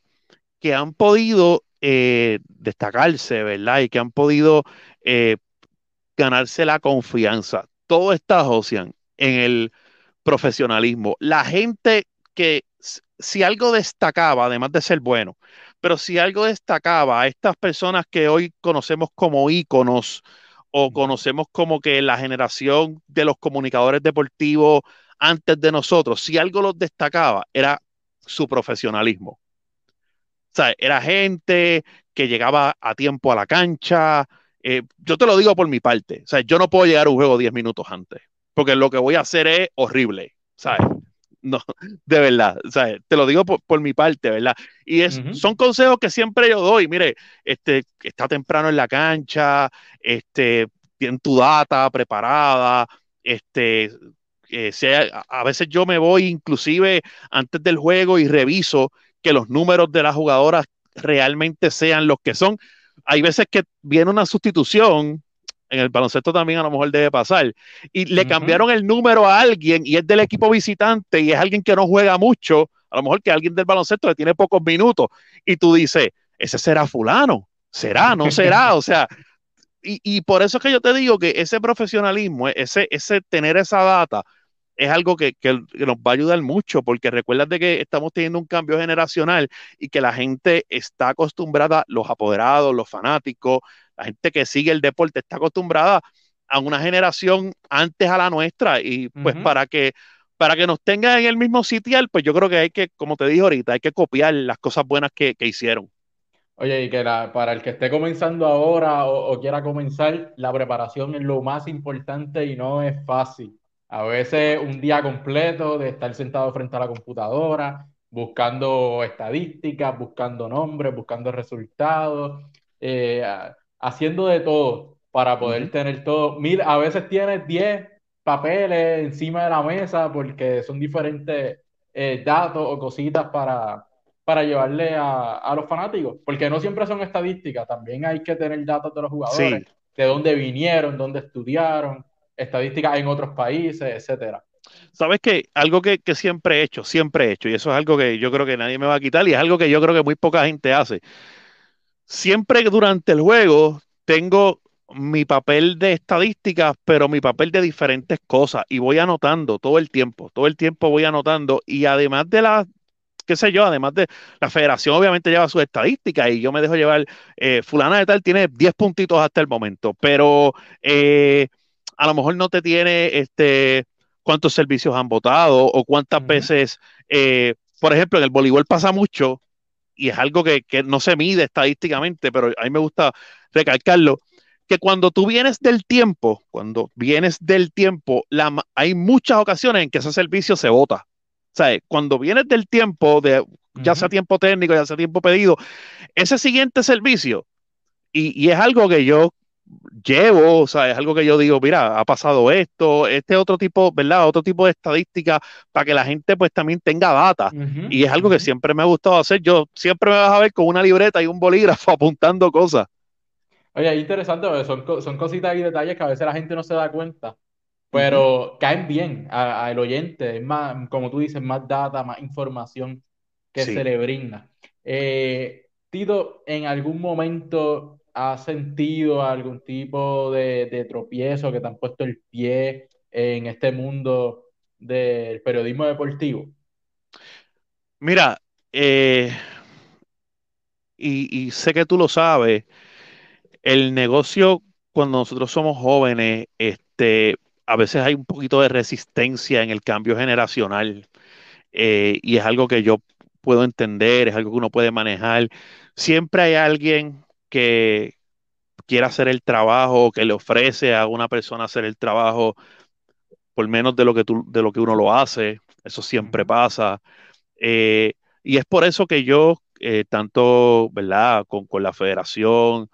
que han podido eh, destacarse, ¿verdad? Y que han podido eh, ganarse la confianza. Todo está, Josian, en el profesionalismo. La gente que si algo destacaba, además de ser bueno, pero si algo destacaba a estas personas que hoy conocemos como íconos o conocemos como que la generación de los comunicadores deportivos antes de nosotros, si algo los destacaba, era su profesionalismo. O sea, era gente que llegaba a tiempo a la cancha. Eh, yo te lo digo por mi parte. O sea, yo no puedo llegar a un juego 10 minutos antes, porque lo que voy a hacer es horrible. ¿sabes? No, de verdad, o sea, te lo digo por, mi parte, ¿verdad? Y es, son consejos que siempre yo doy, mire, este, está temprano en la cancha, este, tiene tu data preparada, este, eh, sea, a veces yo me voy inclusive antes del juego y reviso que los números de las jugadoras realmente sean los que son. Hay veces que viene una sustitución en el baloncesto también a lo mejor debe pasar. Y le cambiaron el número a alguien y es del equipo visitante y es alguien que no juega mucho, a lo mejor que alguien del baloncesto que tiene pocos minutos. Y tú dices, ese será fulano, será, no será, o sea, y, y, por eso es que yo te digo que ese profesionalismo, ese, ese tener esa data, es algo que, que, nos va a ayudar mucho, porque recuerda de que estamos teniendo un cambio generacional y que la gente está acostumbrada, los apoderados, los fanáticos, la gente que sigue el deporte está acostumbrada a una generación antes a la nuestra y pues para que para que nos tengan en el mismo sitial, pues yo creo que hay que, como te dije ahorita, hay que copiar las cosas buenas que, hicieron. Oye, y que para el que esté comenzando ahora o, quiera comenzar, la preparación es lo más importante y no es fácil. A veces un día completo de estar sentado frente a la computadora, buscando estadísticas, buscando nombres, buscando resultados. Eh, haciendo de todo para poder tener todo. Mil, a veces tienes 10 papeles encima de la mesa porque son diferentes eh, datos o cositas para, para llevarle a, los fanáticos, porque no siempre son estadísticas, también hay que tener datos de los jugadores, de dónde vinieron, dónde estudiaron, estadísticas en otros países, etcétera. Sabes que algo que, que, siempre he hecho, siempre he hecho, y eso es algo que yo creo que nadie me va a quitar, y es algo que yo creo que muy poca gente hace, siempre durante el juego tengo mi papel de estadísticas, pero mi papel de diferentes cosas y voy anotando todo el tiempo, todo el tiempo voy anotando y además de la, qué sé yo, además de la federación obviamente lleva sus estadísticas y yo me dejo llevar, eh, fulana de tal tiene 10 puntitos hasta el momento, pero eh, a lo mejor no te tiene este cuántos servicios han votado o cuántas veces, eh, por ejemplo, en el voleibol pasa mucho y es algo que, no se mide estadísticamente, pero a mí me gusta recalcarlo, que cuando tú vienes del tiempo, cuando vienes del tiempo, hay muchas ocasiones en que ese servicio se vota. O sea, cuando vienes del tiempo, de, ya sea tiempo técnico, ya sea tiempo pedido, ese siguiente servicio, y, y es algo que yo llevo, o sea, es algo que yo digo, mira, ha pasado esto, este otro tipo, ¿verdad? Otro tipo de estadística para que la gente pues también tenga data. y es algo que siempre me ha gustado hacer. Yo siempre me vas a ver con una libreta y un bolígrafo apuntando cosas. Oye, es interesante, son, son cositas y detalles que a veces la gente no se da cuenta, pero caen bien al oyente. Es más, como tú dices, más data, más información que se le brinda. Eh, Tito, en algún momento ¿Has sentido algún tipo de, tropiezo que te han puesto el pie en este mundo del periodismo deportivo? Mira, eh, y, sé que tú lo sabes, el negocio cuando nosotros somos jóvenes, este, a veces hay un poquito de resistencia en el cambio generacional eh, y es algo que yo puedo entender, es algo que uno puede manejar siempre hay alguien que quiera hacer el trabajo, que le ofrece a una persona hacer el trabajo por menos de lo que, tú, de lo que uno lo hace. Eso siempre pasa. Eh, y es por eso que yo, eh, tanto, ¿verdad? Con, con, la federación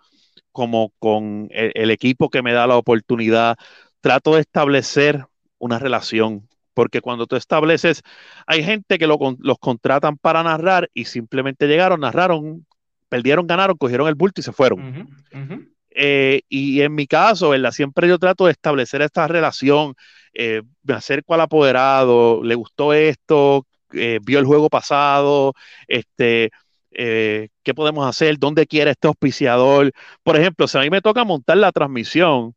como con el, equipo que me da la oportunidad, trato de establecer una relación. Porque cuando tú estableces, hay gente que lo, los contratan para narrar y simplemente llegaron, narraron, perdieron, ganaron, cogieron el bulto y se fueron. Eh, y en mi caso, ¿verdad? Siempre yo trato de establecer esta relación, eh, me acerco al apoderado, le gustó esto, eh, vio el juego pasado, este, ¿qué podemos hacer? ¿Dónde quiere este auspiciador? Por ejemplo, si a mí me toca montar la transmisión,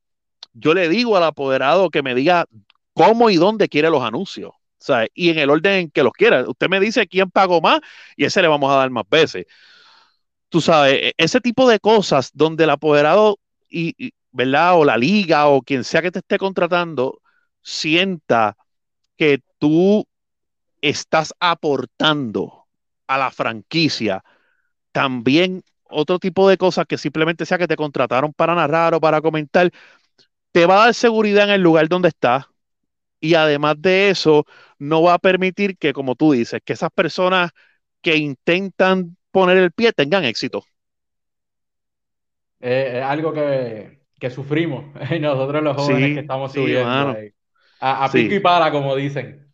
yo le digo al apoderado que me diga cómo y dónde quiere los anuncios. Y en el orden en que los quiera. Usted me dice quién pagó más y ese le vamos a dar más veces tú sabes, e, ese tipo de cosas donde el apoderado y, ¿verdad? O la liga o quien sea que te esté contratando sienta que tú estás aportando a la franquicia también otro tipo de cosas que simplemente sea que te contrataron para narrar o para comentar, te va a dar seguridad en el lugar donde estás y además de eso no va a permitir que, como tú dices, que esas personas que intentan poner el pie tengan éxito. es algo que, sufrimos nosotros los jóvenes que estamos subiendo. A, pico y para, como dicen.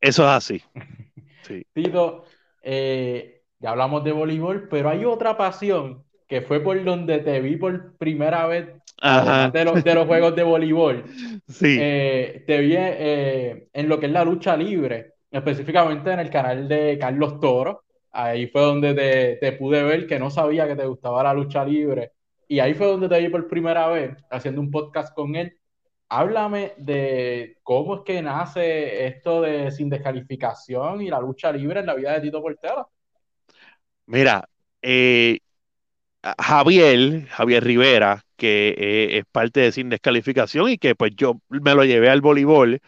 Eso es así. Tito, eh, ya hablamos de voleibol, pero hay otra pasión que fue por donde te vi por primera vez de los, de los, juegos de voleibol. Sí. Eh, te vi eh, en lo que es la lucha libre, específicamente en el canal de Carlos Toro ahí fue donde te, pude ver que no sabía que te gustaba la lucha libre. Y ahí fue donde te vi por primera vez haciendo un podcast con él. Háblame de cómo es que nace esto de sin descalificación y la lucha libre en la vida de Tito Portela. Mira, eh, Javier, Javier Rivera, que eh, es parte de Sin Descalificación y que pues yo me lo llevé al voleibol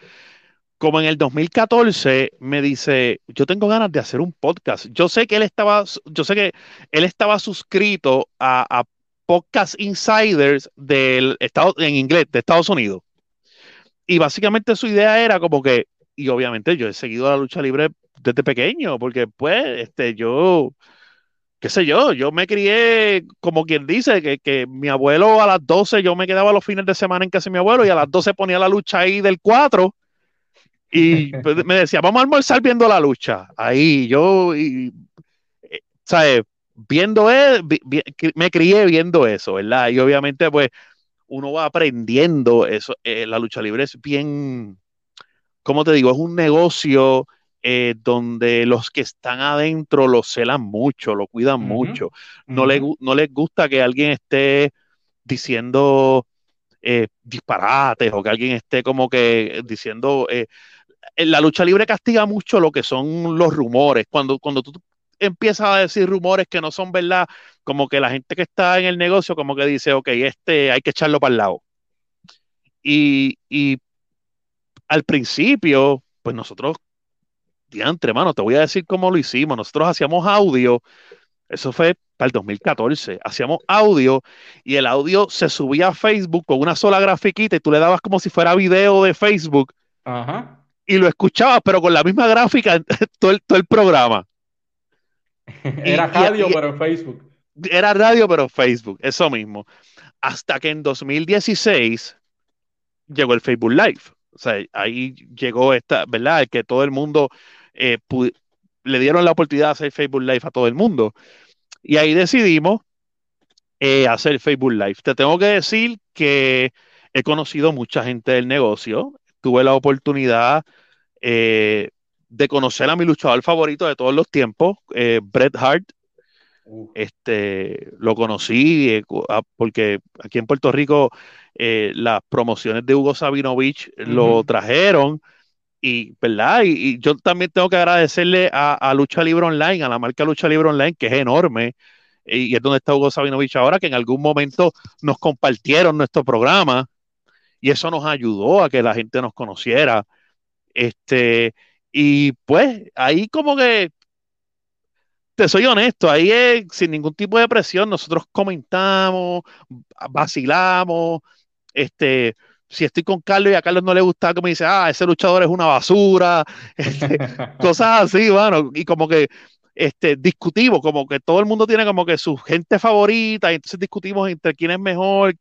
como en el 2014 me dice, yo tengo ganas de hacer un podcast. Yo sé que él estaba, yo sé que él estaba suscrito a, Podcast Insiders del Estado, en inglés, de Estados Unidos. Y básicamente su idea era como que, y obviamente yo he seguido la lucha libre desde pequeño, porque pues, este, yo, qué sé yo, yo me crié como quien dice, que, que, mi abuelo a las 12, yo me quedaba los fines de semana en casa de mi abuelo y a las 12 ponía la lucha ahí del 4 y pues, me decía, vamos a almorzar viendo la lucha. Ahí yo, y, eh, ¿sabes? Viendo, él, me crié viendo eso, ¿verdad? Y obviamente, pues, uno va aprendiendo eso. Eh, la lucha libre es bien, ¿cómo te digo? Es un negocio eh, donde los que están adentro lo celan mucho, lo cuidan mucho. No, le, no les gusta que alguien esté diciendo disparates o que alguien esté como que diciendo la lucha libre castiga mucho lo que son los rumores. Cuando, cuando tú empiezas a decir rumores que no son verdad, como que la gente que está en el negocio, como que dice, ok, este hay que echarlo para el lado. Y, y al principio, pues nosotros, diantre, hermano, te voy a decir cómo lo hicimos. Nosotros hacíamos audio, eso fue para el 2014, hacíamos audio y el audio se subía a Facebook con una sola grafiquita y tú le dabas como si fuera video de Facebook. Ajá y lo escuchaba, pero con la misma gráfica todo el, todo el programa. Era radio, pero en Facebook. Era radio, pero en Facebook, eso mismo. Hasta que en 2016 llegó el Facebook Live. O sea, ahí llegó esta, ¿verdad? Que todo el mundo eh, le dieron la oportunidad de hacer Facebook Live a todo el mundo. Y ahí decidimos eh, hacer Facebook Live. Te tengo que decir que he conocido mucha gente del negocio tuve la oportunidad eh, de conocer a mi luchador favorito de todos los tiempos, eh, Bret Hart. Este, lo conocí eh, porque aquí en Puerto Rico las promociones de Hugo Sabinovich lo trajeron y, ¿verdad? Y, yo también tengo que agradecerle a, Lucha Libre Online, a la marca Lucha Libre Online, que es enorme, y, y es donde está Hugo Sabinovich ahora, que en algún momento nos compartieron nuestro programa y eso nos ayudó a que la gente nos conociera. Este, y pues ahí como que te soy honesto, ahí sin ningún tipo de presión, nosotros comentamos, vacilamos, este, si estoy con Carlos y a Carlos no le gusta, como dice, ah, ese luchador es una basura, este, cosas así, bueno, y como que este, discutimos, como que todo el mundo tiene como que su gente favorita, y entonces discutimos entre quién es mejor,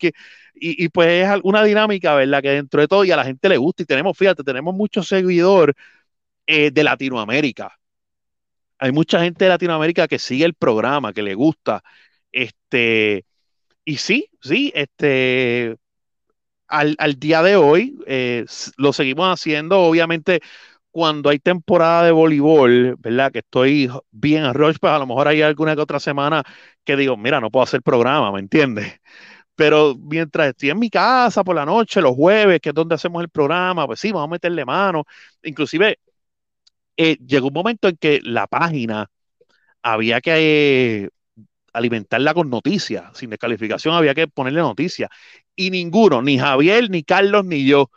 y, pues es una dinámica, ¿verdad? Que dentro de todo y a la gente le gusta, y tenemos, fíjate, tenemos muchos seguidores eh, de Latinoamérica. Hay mucha gente de Latinoamérica que sigue el programa, que le gusta. Este, y sí, sí, este, al, al día de hoy eh, lo seguimos haciendo. Obviamente, cuando hay temporada de voleibol, ¿verdad? Que estoy bien a Roche, pues a lo mejor hay alguna que otra semana que digo, mira, no puedo hacer programa, ¿me entiendes? Pero mientras estoy en mi casa por la noche, los jueves, que es donde hacemos el programa, pues sí, vamos a meterle mano. Inclusive, eh, llegó un momento en que la página había que eh, alimentarla con noticias, sin descalificación había que ponerle noticias. Y ninguno, ni Javier, ni Carlos, ni yo,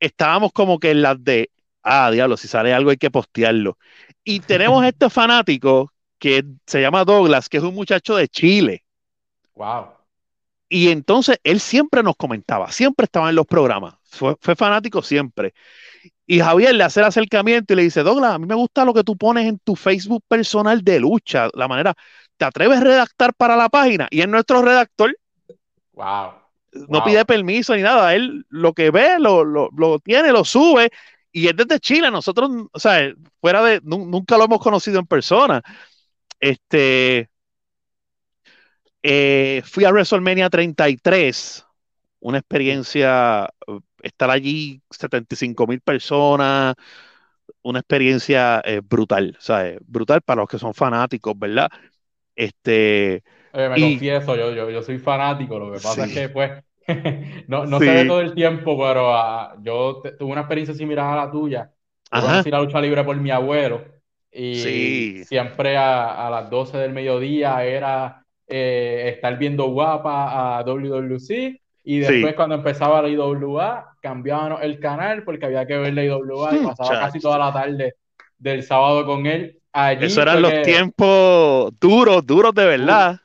estábamos como que en las de, ah, diablo, si sale algo hay que postearlo. Y tenemos este fanático que se llama Douglas, que es un muchacho de Chile. Wow. Y entonces él siempre nos comentaba, siempre estaba en los programas, fue, fue fanático siempre. Y Javier le hace el acercamiento y le dice, Douglas, a mí me gusta lo que tú pones en tu Facebook personal de lucha, la manera, ¿te atreves a redactar para la página? Y es nuestro redactor. Wow. No Wow. pide permiso ni nada, él lo que ve, lo, lo, lo tiene, lo sube. Y es desde Chile, nosotros, o sea, fuera de, nu- nunca lo hemos conocido en persona. Este, eh, fui a WrestleMania 33, una experiencia, eh, estar allí 75 mil personas, una experiencia eh, brutal, ¿sabes? Brutal para los que son fanáticos, ¿verdad? Este, Oye, me y confieso, yo, yo, yo soy fanático, lo que pasa es que pues no, no se ve sí, todo el tiempo, pero ah, yo te- tuve una experiencia similar a la tuya. Conocí la lucha libre por mi abuelo y sí, siempre a, a las 12 del mediodía era eh, estar viendo guapa a WWC y después sí, cuando empezaba la IWA cambiaban el canal porque había que ver la IWA y Hmm, pasaba casi toda la tarde del sábado con él. Allí Eso eran los tiempos duros, duros de verdad.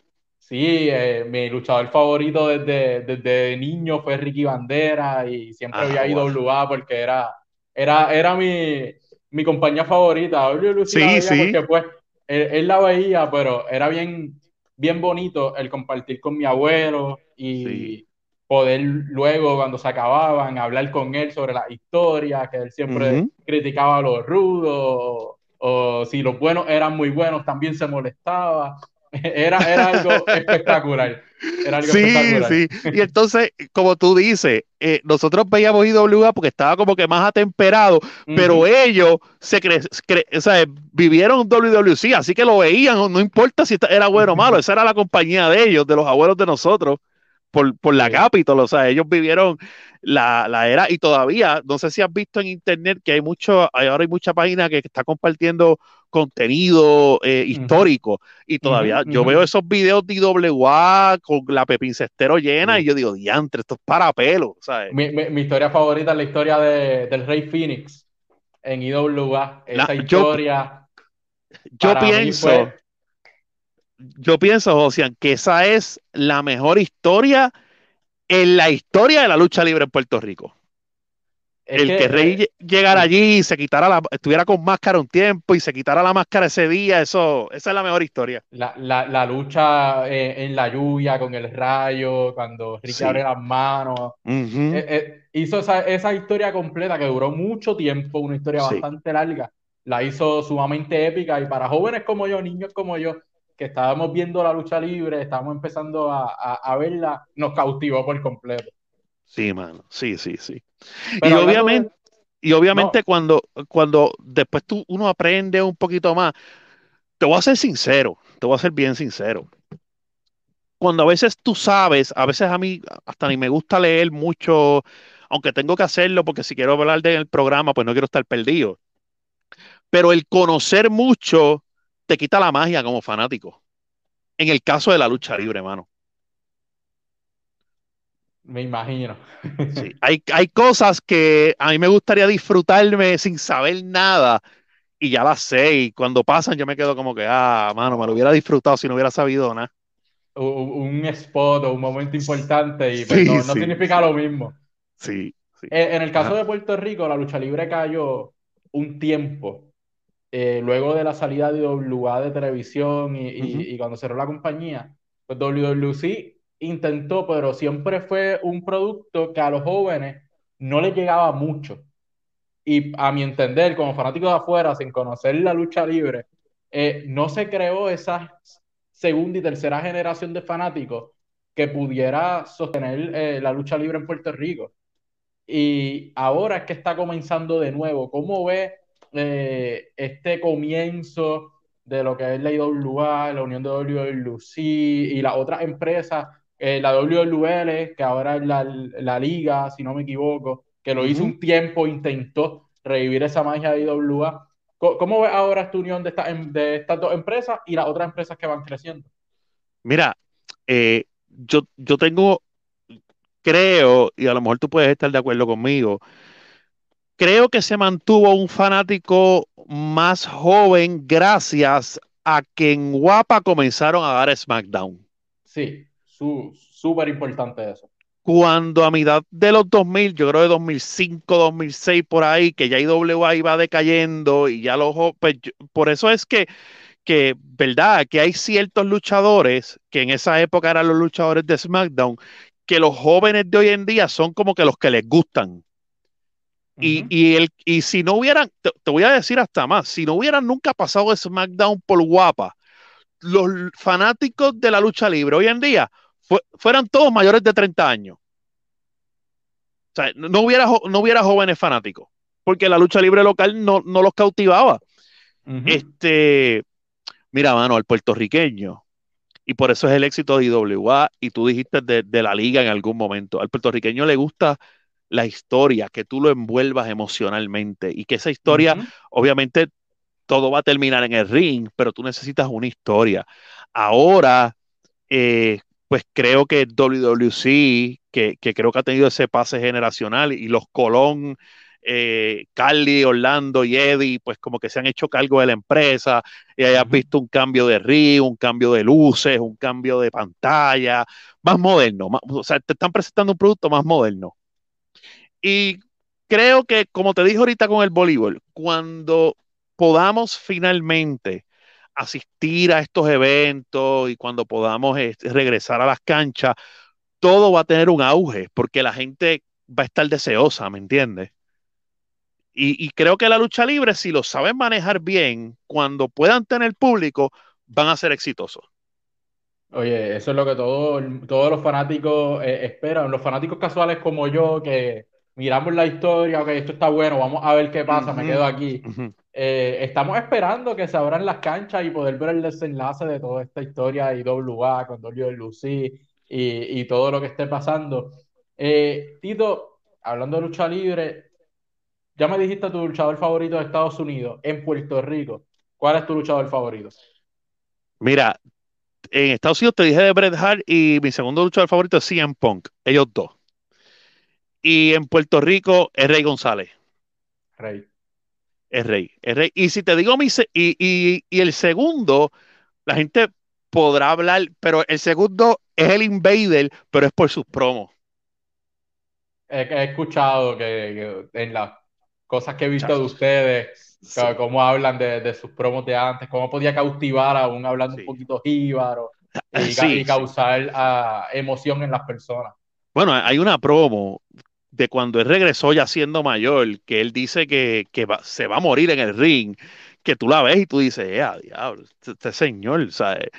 Sí, eh, mi luchador favorito desde, desde niño fue Ricky Bandera y siempre Ah, había wow. IWA porque era, era, era mi, mi compañía favorita. Sí, sí, porque pues él, él la veía, pero era bien, bien bonito el compartir con mi abuelo sí. y poder luego cuando se acababan hablar con él sobre las historias, que él siempre criticaba a los rudos o si los buenos eran muy buenos también se molestaba. Era, era algo espectacular. Era algo Sí, espectacular. sí. Y entonces, como tú dices, eh, nosotros veíamos IWA porque estaba como que más atemperado, pero ellos se cre cre- o sea, vivieron WWC, así que lo veían, no importa si era bueno o malo, esa era la compañía de ellos, de los abuelos de nosotros, por, por la Sí. Capitol, o sea, ellos vivieron la, la era, y todavía, no sé si has visto en internet que hay mucho, hay, ahora hay mucha página que está compartiendo contenido eh, histórico, y todavía yo veo esos videos de IWA con la Pepín Cestero llena, y yo digo, diantre, esto es para pelo, ¿sabes? Mi, mi- mi historia favorita es la historia de, del Rey Phoenix en IWA. La, Esa yo, historia yo pienso, fue. Yo pienso, Josian, que esa es la mejor historia en la historia de la lucha libre en Puerto Rico. Es el que que Rey eh, lle- llegara allí y se quitara la, estuviera con máscara un tiempo y se quitara la máscara ese día, eso, esa es la mejor historia. La, la, la lucha eh, en la lluvia con el rayo, cuando Ricky abre Sí. las manos. Eh, eh, hizo esa, esa historia completa que duró mucho tiempo, una historia Sí. bastante larga. La hizo sumamente épica y para jóvenes como yo, niños como yo, que estábamos viendo la lucha libre, estábamos empezando a, a, a verla, nos cautivó por completo. Sí, mano. Sí, sí, sí. Y Pero obviamente, de... y obviamente No, cuando, cuando después tú, uno aprende un poquito más, te voy a ser sincero, te voy a ser bien sincero. Cuando a veces tú sabes, a veces a mí hasta ni me gusta leer mucho, aunque tengo que hacerlo porque si quiero hablar del programa, pues no quiero estar perdido. Pero el conocer mucho te quita la magia como fanático. En el caso de la lucha libre, mano. me imagino. Sí, hay, hay cosas que a mí me gustaría disfrutarme sin saber nada y ya las sé, y cuando pasan yo me quedo como que, ah, mano, me lo hubiera disfrutado si no hubiera sabido nada. Un, spot o un momento importante y pues, no, significa lo mismo. Sí, sí. En, el caso de Puerto Rico, la lucha libre cayó un tiempo eh, luego de la salida de WA de televisión y, y, cuando cerró la compañía, pues WWC intentó, pero siempre fue un producto que a los jóvenes no les llegaba mucho. Y a mi entender, como fanático de afuera, sin conocer la lucha libre, eh, no se creó esa segunda y tercera generación de fanáticos que pudiera sostener eh, la lucha libre en Puerto Rico. Y ahora es que está comenzando de nuevo. ¿Cómo ve eh, este comienzo de lo que es la IWA, la unión de WLC y las otras empresas, eh, la WLL, que ahora es la, liga, si no me equivoco, que lo hizo un tiempo, intentó revivir esa magia de IWA. ¿Cómo, ves ahora esta unión de, de estas dos empresas y las otras empresas que van creciendo? Mira, eh, yo, yo tengo, creo, y a lo mejor tú puedes estar de acuerdo conmigo, creo que se mantuvo un fanático más joven gracias a que en Guapa comenzaron a dar SmackDown. Sí, súper importante eso. Cuando a mitad de los 2000, yo creo de 2005, 2006, por ahí, que ya IWA iba decayendo y ya los... Pues, por eso es que, que, ¿verdad? Que hay ciertos luchadores, que en esa época eran los luchadores de SmackDown, que los jóvenes de hoy en día son como que los que les gustan. Y, y, el, y si no hubieran, te, voy a decir hasta más, si no hubieran nunca pasado SmackDown por guapa, los fanáticos de la lucha libre hoy en día fueran todos mayores de 30 años. O sea, no hubiera, no hubiera jóvenes fanáticos, porque la lucha libre local no, no los cautivaba. Este, mira, mano, al puertorriqueño, y por eso es el éxito de IWA, y tú dijiste de, de la liga en algún momento, al puertorriqueño le gusta la historia, que tú lo envuelvas emocionalmente y que esa historia, obviamente, todo va a terminar en el ring, pero tú necesitas una historia. Ahora, eh, pues creo que WWC, que, que, creo que ha tenido ese pase generacional y los Colón, eh, Carly, Orlando y Eddie, pues como que se han hecho cargo de la empresa y hayas visto un cambio de ring, un cambio de luces, un cambio de pantalla, más moderno, o sea, te están presentando un producto más moderno. Y creo que, como te dije ahorita con el voleibol, cuando podamos finalmente asistir a estos eventos y cuando podamos este, regresar a las canchas, todo va a tener un auge porque la gente va a estar deseosa, ¿me entiendes? Y, creo que la lucha libre, si lo saben manejar bien, cuando puedan tener público, van a ser exitosos. Oye, eso es lo que todos los fanáticos eh, esperan. Los fanáticos casuales como yo, que miramos la historia, ok, esto está bueno, vamos a ver qué pasa, me quedo aquí. Eh, estamos esperando que se abran las canchas y poder ver el desenlace de toda esta historia de IWA con WLC y, y todo lo que esté pasando. Eh, Tito, hablando de lucha libre, ya me dijiste tu luchador favorito de Estados Unidos, en Puerto Rico. ¿Cuál es tu luchador favorito? Mira, en Estados Unidos te dije de Bret Hart y mi segundo luchador favorito es CM Punk, ellos dos. Y en Puerto Rico es Rey González. Rey. Es Rey. Es Rey. Y si te digo mi y, y, y el segundo, la gente podrá hablar, pero el segundo es el Invader, pero es por sus promos. He, escuchado que, en las cosas que he visto de ustedes, cómo hablan de, sus promos de antes, cómo podía cautivar aún hablando un poquito jíbaro y, causar ah, emoción en las personas. Bueno, hay una promo de cuando él regresó ya siendo mayor, que él dice que, se va a morir en el ring, que tú la ves y tú dices, eh, diablo, este, este, señor, ¿sabes?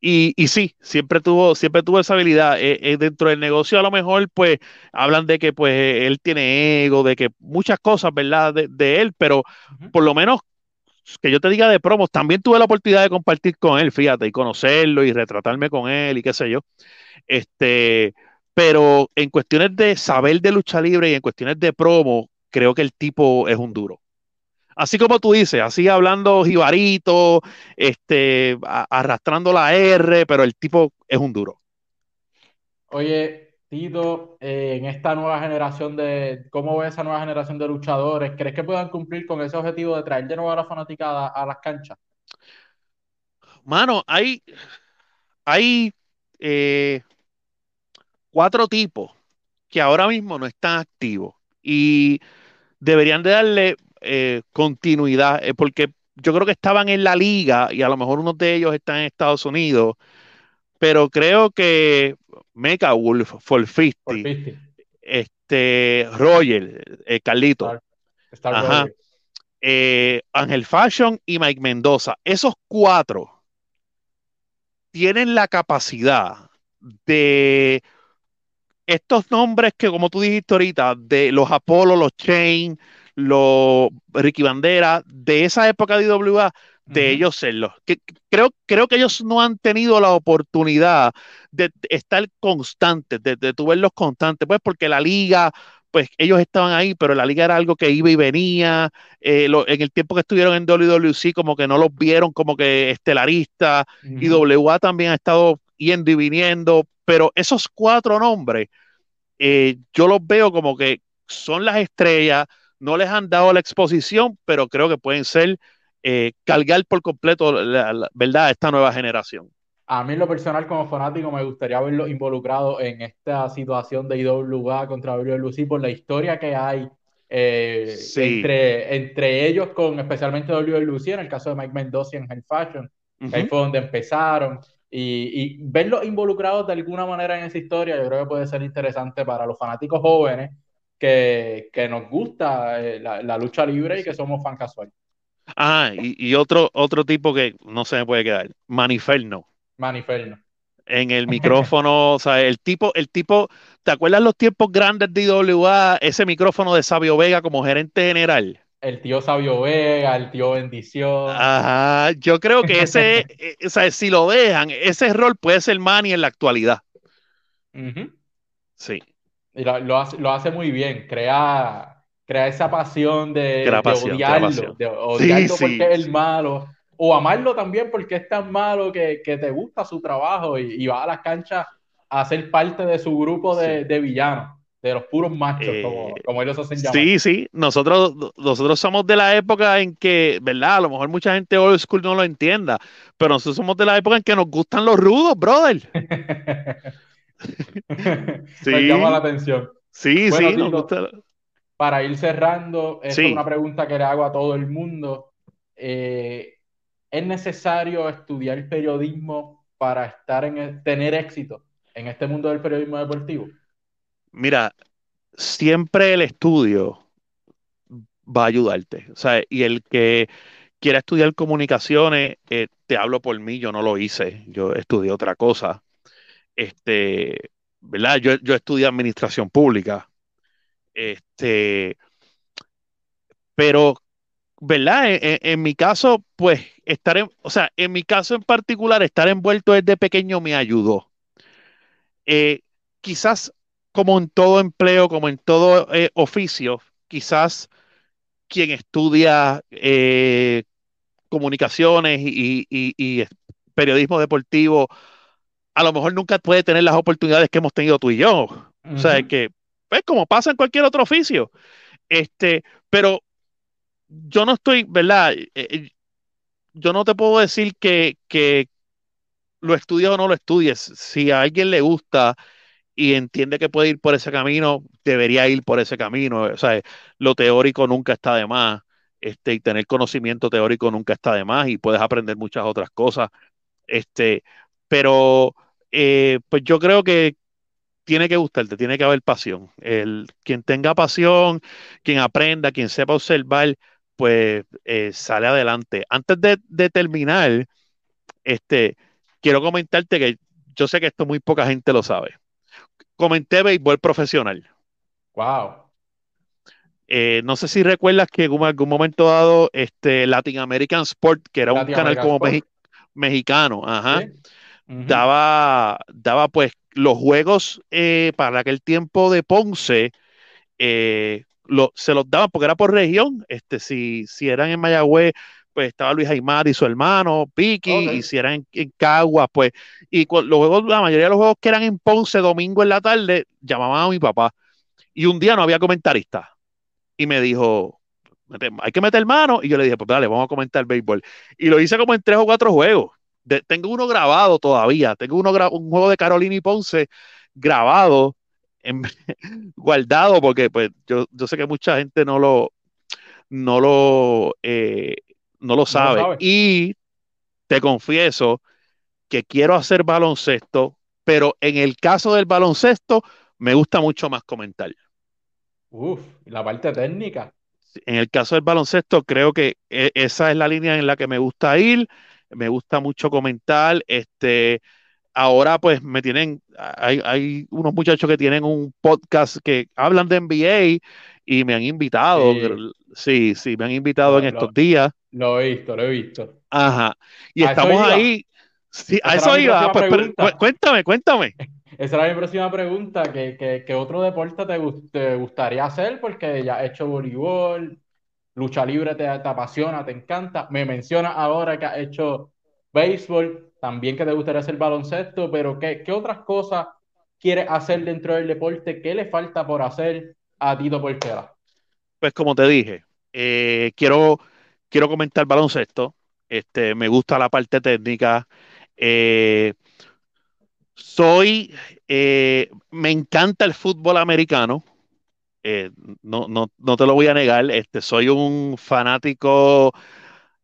Y, y, sí, siempre tuvo, siempre tuvo esa habilidad. Eh, eh, dentro del negocio, a lo mejor, pues, hablan de que pues él tiene ego, de que muchas cosas, ¿verdad? De, él, pero por lo menos que yo te diga de promos, también tuve la oportunidad de compartir con él, fíjate, y conocerlo y retratarme con él y qué sé yo. Este, pero en cuestiones de saber de lucha libre y en cuestiones de promo, creo que el tipo es un duro. Así como tú dices, así hablando jibarito, este, arrastrando la R, pero el tipo es un duro. Oye, Tito, eh, en esta nueva generación de, ¿cómo ve esa nueva generación de luchadores? ¿Crees que puedan cumplir con ese objetivo de traer de nuevo a la fanaticada a las canchas? Mano, hay, hay eh, cuatro tipos que ahora mismo no están activos y deberían de darle eh, continuidad, eh, porque yo creo que estaban en la liga y a lo mejor uno de ellos está en Estados Unidos, pero creo que Mecha Wolf, For 50, este, Roger, eh, Carlito, Ángel Fashion y Mike Mendoza, esos cuatro tienen la capacidad de estos nombres que, como tú dijiste ahorita, de los Apolo, los Chain, los Ricky Bandera, de esa época de IWA, de ellos serlos. Que, creo, creo que ellos no han tenido la oportunidad de, estar constantes, de, de, verlos constantes, pues porque la liga, pues ellos estaban ahí, pero la liga era algo que iba y venía. Eh, en el tiempo que estuvieron en WWC, como que no los vieron como que estelaristas, y WA también ha estado yendo y viniendo, pero esos cuatro nombres, eh, yo los veo como que son las estrellas, no les han dado la exposición, pero creo que pueden ser eh, cargar por completo la, verdad esta nueva generación. A mí en lo personal como fanático me gustaría verlo involucrado en esta situación de IWA contra WLC por la historia que hay eh, entre, entre ellos con especialmente WLC en el caso de Mike Mendoza en Hell Fashion, ahí fue donde empezaron y, y verlos involucrados de alguna manera en esa historia yo creo que puede ser interesante para los fanáticos jóvenes que, que nos gusta eh, la, la, lucha libre y que somos fan casual. Ah, y, y, otro, otro tipo que no se me puede quedar, Maniferno. Maniferno. En el micrófono, o sea, el tipo, el tipo, ¿te acuerdas los tiempos grandes de IWA? Ese micrófono de Sabio Vega como gerente general. El tío Sabio Vega, el tío Bendición. Ajá, yo creo que ese, eh, o sea, si lo dejan, ese rol puede ser Manny en la actualidad. Sí. Y lo, lo, hace, lo hace muy bien, crea, crea esa pasión de, odiarlo, de odiarlo porque es el malo, o amarlo también porque es tan malo que, que te gusta su trabajo y, y, va a las canchas a ser parte de su grupo de, de villanos, de los puros machos, como, eh, como, ellos hacen llamar. Sí, sí, nosotros, nosotros somos de la época en que, ¿verdad? A lo mejor mucha gente old school no lo entienda, pero nosotros somos de la época en que nos gustan los rudos, brother. sí. Me llama la atención. Sí, sí, Para ir cerrando, esta es una pregunta que le hago a todo el mundo. Eh, ¿Es necesario estudiar periodismo para estar en tener éxito en este mundo del periodismo deportivo? Mira, siempre el estudio va a ayudarte. O sea, y el que quiera estudiar comunicaciones, eh, te hablo por mí, yo no lo hice, yo estudié otra cosa este, ¿verdad? Yo, yo estudié administración pública, este, pero, ¿verdad? En, mi caso, pues, estar en, o sea, en mi caso en particular, estar envuelto desde pequeño me ayudó. Eh, quizás como en todo empleo, como en todo eh, oficio, quizás quien estudia eh, comunicaciones y, y, periodismo deportivo a lo mejor nunca puede tener las oportunidades que hemos tenido tú y yo. O sea, que, pues, como pasa en cualquier otro oficio. Este, pero yo no estoy, ¿verdad? Eh, eh, yo no te puedo decir que, que lo estudies o no lo estudies. Si a alguien le gusta y entiende que puede ir por ese camino, debería ir por ese camino. O sea, lo teórico nunca está de más. Este, y tener conocimiento teórico nunca está de más y puedes aprender muchas otras cosas. Este, pero eh, pues yo creo que tiene que gustarte, tiene que haber pasión. El, quien tenga pasión, quien aprenda, quien sepa observar, pues eh, sale adelante. Antes de, terminar, este, quiero comentarte que yo sé que esto muy poca gente lo sabe. Comenté béisbol profesional. Wow. Eh, no sé si recuerdas que en algún momento dado, este Latin American Sport, que era un canal como mexicano, ajá daba, daba pues los juegos eh, para aquel tiempo de Ponce, eh, lo, se los daban porque era por región, este, si, si eran en Mayagüez, pues estaba Luis Aymar y su hermano, Piki, Ok. y si eran en, en Caguas, pues, y los juegos, la mayoría de los juegos que eran en Ponce, domingo en la tarde, llamaban a mi papá. Y un día no había comentarista. Y me dijo, "Mete- hay que meter mano. Y yo le dije, pues dale, vamos a comentar béisbol. Y lo hice como en tres o cuatro juegos. De- tengo uno grabado todavía. Tengo uno un juego de Carolina y Ponce grabado, en- guardado, porque pues yo, yo sé que mucha gente no lo, no lo, eh, no lo No lo sabe. Y te confieso que quiero hacer baloncesto, pero en el caso del baloncesto me gusta mucho más comentar. Uf, la parte técnica. En el caso del baloncesto, creo que e- esa es la línea en la que me gusta ir. Me gusta mucho comentar. Este, ahora, pues, me tienen, hay, hay unos muchachos que tienen un podcast que hablan de NBA y me han invitado. Sí. Sí, sí, me han invitado Lo, en estos lo, días. Lo he visto, lo he visto. Ajá. Y A estamos ahí. Sí, a eso iba. Pues, pero, cuéntame, cuéntame. Esa era mi próxima pregunta. ¿Qué, qué- qué otro deporte te, te gustaría hacer? Porque ya has hecho voleibol, lucha libre te, te apasiona, te encanta. Me mencionas ahora que has hecho béisbol, también que te gustaría hacer baloncesto, pero ¿qué, qué otras cosas quieres hacer dentro del deporte? ¿Qué le falta por hacer a Tito Portela? Pues como te dije, eh, quiero, quiero comentar baloncesto. Este, me gusta la parte técnica. Eh, soy, eh, me encanta el fútbol americano. Eh, no, no, no te lo voy a negar. Este, soy un fanático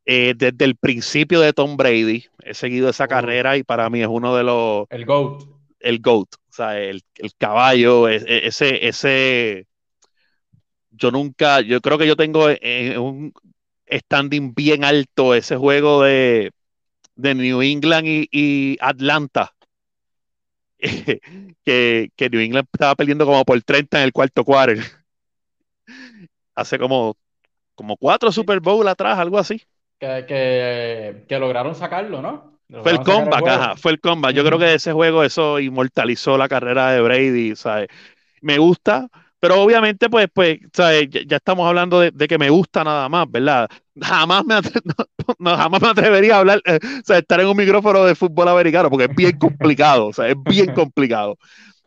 desde el principio de Tom Brady. He seguido esa Uf, carrera y para mí es uno de los, el GOAT. el GOAT, o sea, el, el caballo, e- ese, ese, yo nunca, yo creo que yo tengo un standing bien alto ese juego de, de New England y, y Atlanta, que, que New England estaba perdiendo como por 30 en el cuarto quarter, hace como, como cuatro Super Bowl atrás, algo así. que, que, que lograron sacarlo, ¿no? Fue el el comeback, ajá, juego. fue el comeback. Yo creo que ese juego eso inmortalizó la carrera de Brady, ¿sabes? Me gusta, pero obviamente pues, pues, ¿sabes? Ya, ya estamos hablando de, de que me gusta nada más, ¿verdad? Jamás me, no, no, jamás me atrevería a hablar, eh, o sea, estar en un micrófono de fútbol americano, porque es bien complicado, o sea, es bien complicado.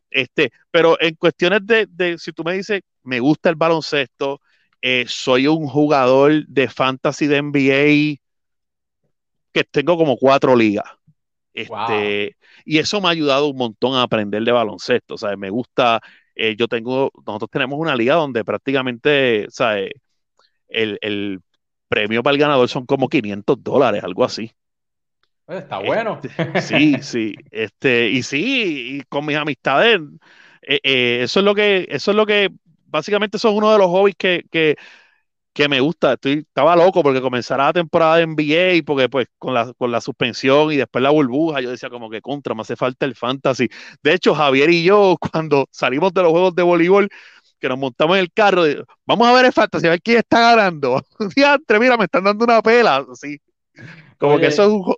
Este, pero en cuestiones de, de, si tú me dices, me gusta el baloncesto, eh, soy un jugador de fantasy de NBA que tengo como cuatro ligas. Wow. Este, y eso me ha ayudado un montón a aprender de baloncesto. O sea, me gusta, eh, yo tengo, nosotros tenemos una liga donde prácticamente, o sea, eh, el, el premio para el ganador son como 500 dólares, algo así. Pues Está bueno. Este, sí, sí, este, y sí, y con mis amistades, eh, eh, eso es lo que, eso es lo que, básicamente eso es uno de los hobbies que, que, que me gusta. Estoy, estaba loco porque comenzará la temporada de NBA y porque pues con la, con la suspensión y después la burbuja, yo decía como que contra, me hace falta el fantasy. De hecho, Javier y yo, cuando salimos de los juegos de voleibol, que nos montamos en el carro, vamos a ver el fantasy, a ver quién está ganando. Diantre, mira, me están dando una pela, así. Como que eso es Oye, un...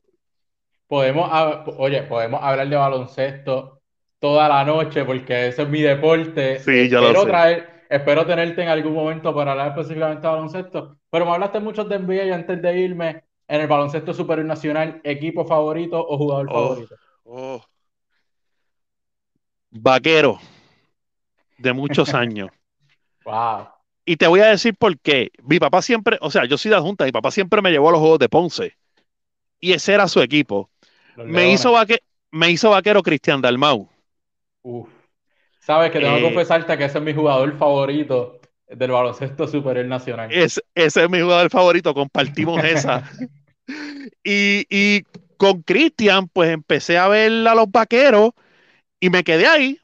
podemos, oye, podemos hablar de baloncesto toda la noche porque ese es mi deporte. Sí, yo lo Espero sé. traer, espero tenerte en algún momento para hablar específicamente de baloncesto. Pero me hablaste mucho de NBA y antes de irme, en el baloncesto superior nacional, ¿equipo favorito o jugador Oh, favorito? oh. Vaquero de muchos años. Wow. Y te voy a decir por qué. Mi papá siempre, o sea, yo soy de adjunta, mi papá siempre me llevó a los juegos de Ponce. Y ese era su equipo. Los Me hizo, vaque- me hizo vaquero Cristian Dalmau. Uf. Sabes que tengo que Eh, confesarte que ese es mi jugador favorito del baloncesto superior nacional. es, ese es mi jugador favorito, compartimos esa. Y, y con Cristian, pues empecé a ver a los vaqueros y me quedé ahí,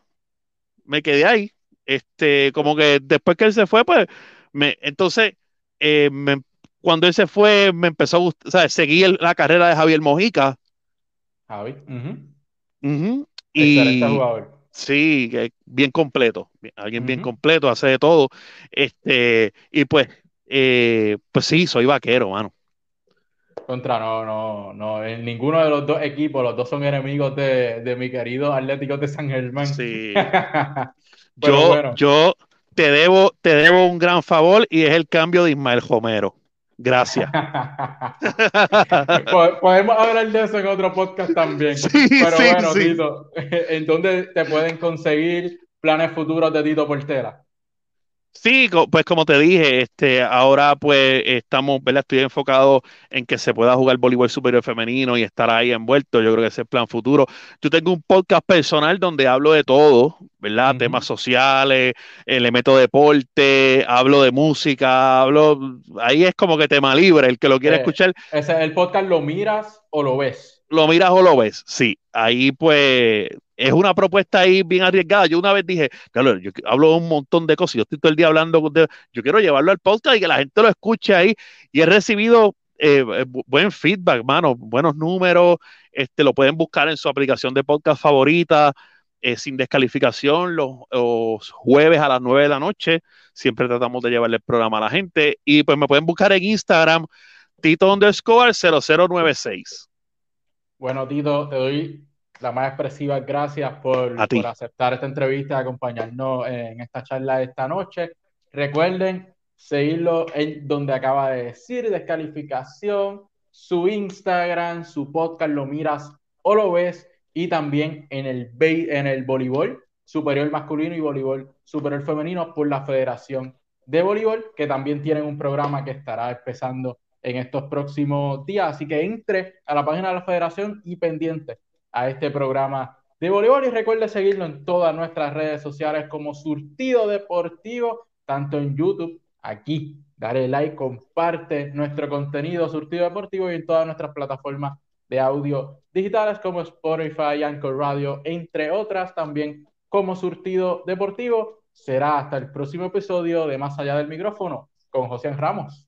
me quedé ahí. Este, como que después que él se fue, pues, me, entonces, eh, me- cuando él se fue, me empezó a gustar, o sea, seguí el- la carrera de Javier Mojica. Javi. Ujú. Ujú, Excelente Y jugador. Sí, bien completo, alguien bien completo, hace de todo. Este, y pues, eh, pues sí, soy vaquero, mano. Contra, no, no, no. En ninguno de los dos equipos, los dos son enemigos de, de mi querido Atlético de San Germán. Sí. Yo, bueno, yo te debo, te debo un gran favor y es el cambio de Ismael Romero. Gracias. Podemos hablar de eso en otro podcast también. Pero bueno, Tito, ¿en dónde te pueden conseguir planes futuros de Tito Portera? Sí, pues como te dije, este, ahora pues estamos, ¿verdad? Estoy enfocado en que se pueda jugar voleibol superior femenino y estar ahí envuelto. Yo creo que ese es el plan futuro. Yo tengo un podcast personal donde hablo de todo, ¿verdad? Temas sociales, eh, le meto deporte, hablo de música, hablo, ahí es como que tema libre, el que lo quiere eh, escuchar. Ese, ¿El podcast lo miras o lo ves? Lo miras o lo ves, sí. Ahí pues es una propuesta ahí bien arriesgada. Yo una vez dije, claro, yo hablo un montón de cosas, yo estoy todo el día hablando de, yo quiero llevarlo al podcast y que la gente lo escuche ahí. Y he recibido eh, eh, buen feedback, mano, buenos números. Este, lo pueden buscar en su aplicación de podcast favorita, eh, sin descalificación, los, los, jueves a las 9 de la noche. Siempre tratamos de llevarle el programa a la gente. Y pues me pueden buscar en Instagram, Tito underscore 0096. Bueno, Tito, te doy la más expresiva gracias por, por aceptar esta entrevista y acompañarnos en esta charla de esta noche. Recuerden seguirlo en donde acaba de decir, descalificación, su Instagram, su podcast, lo miras o lo ves, y también en el, en el voleibol superior masculino y voleibol superior femenino por la Federación de Voleibol, que también tienen un programa que estará empezando en estos próximos días. Así que entre a la página de la Federación y pendiente a este programa de voleibol y recuerde seguirlo en todas nuestras redes sociales como Surtido Deportivo, tanto en YouTube, aquí, dale like, comparte nuestro contenido Surtido Deportivo y en todas nuestras plataformas de audio digitales como Spotify, Anchor Radio, entre otras también como Surtido Deportivo. Será hasta el próximo episodio de Más allá del micrófono con José Ramos.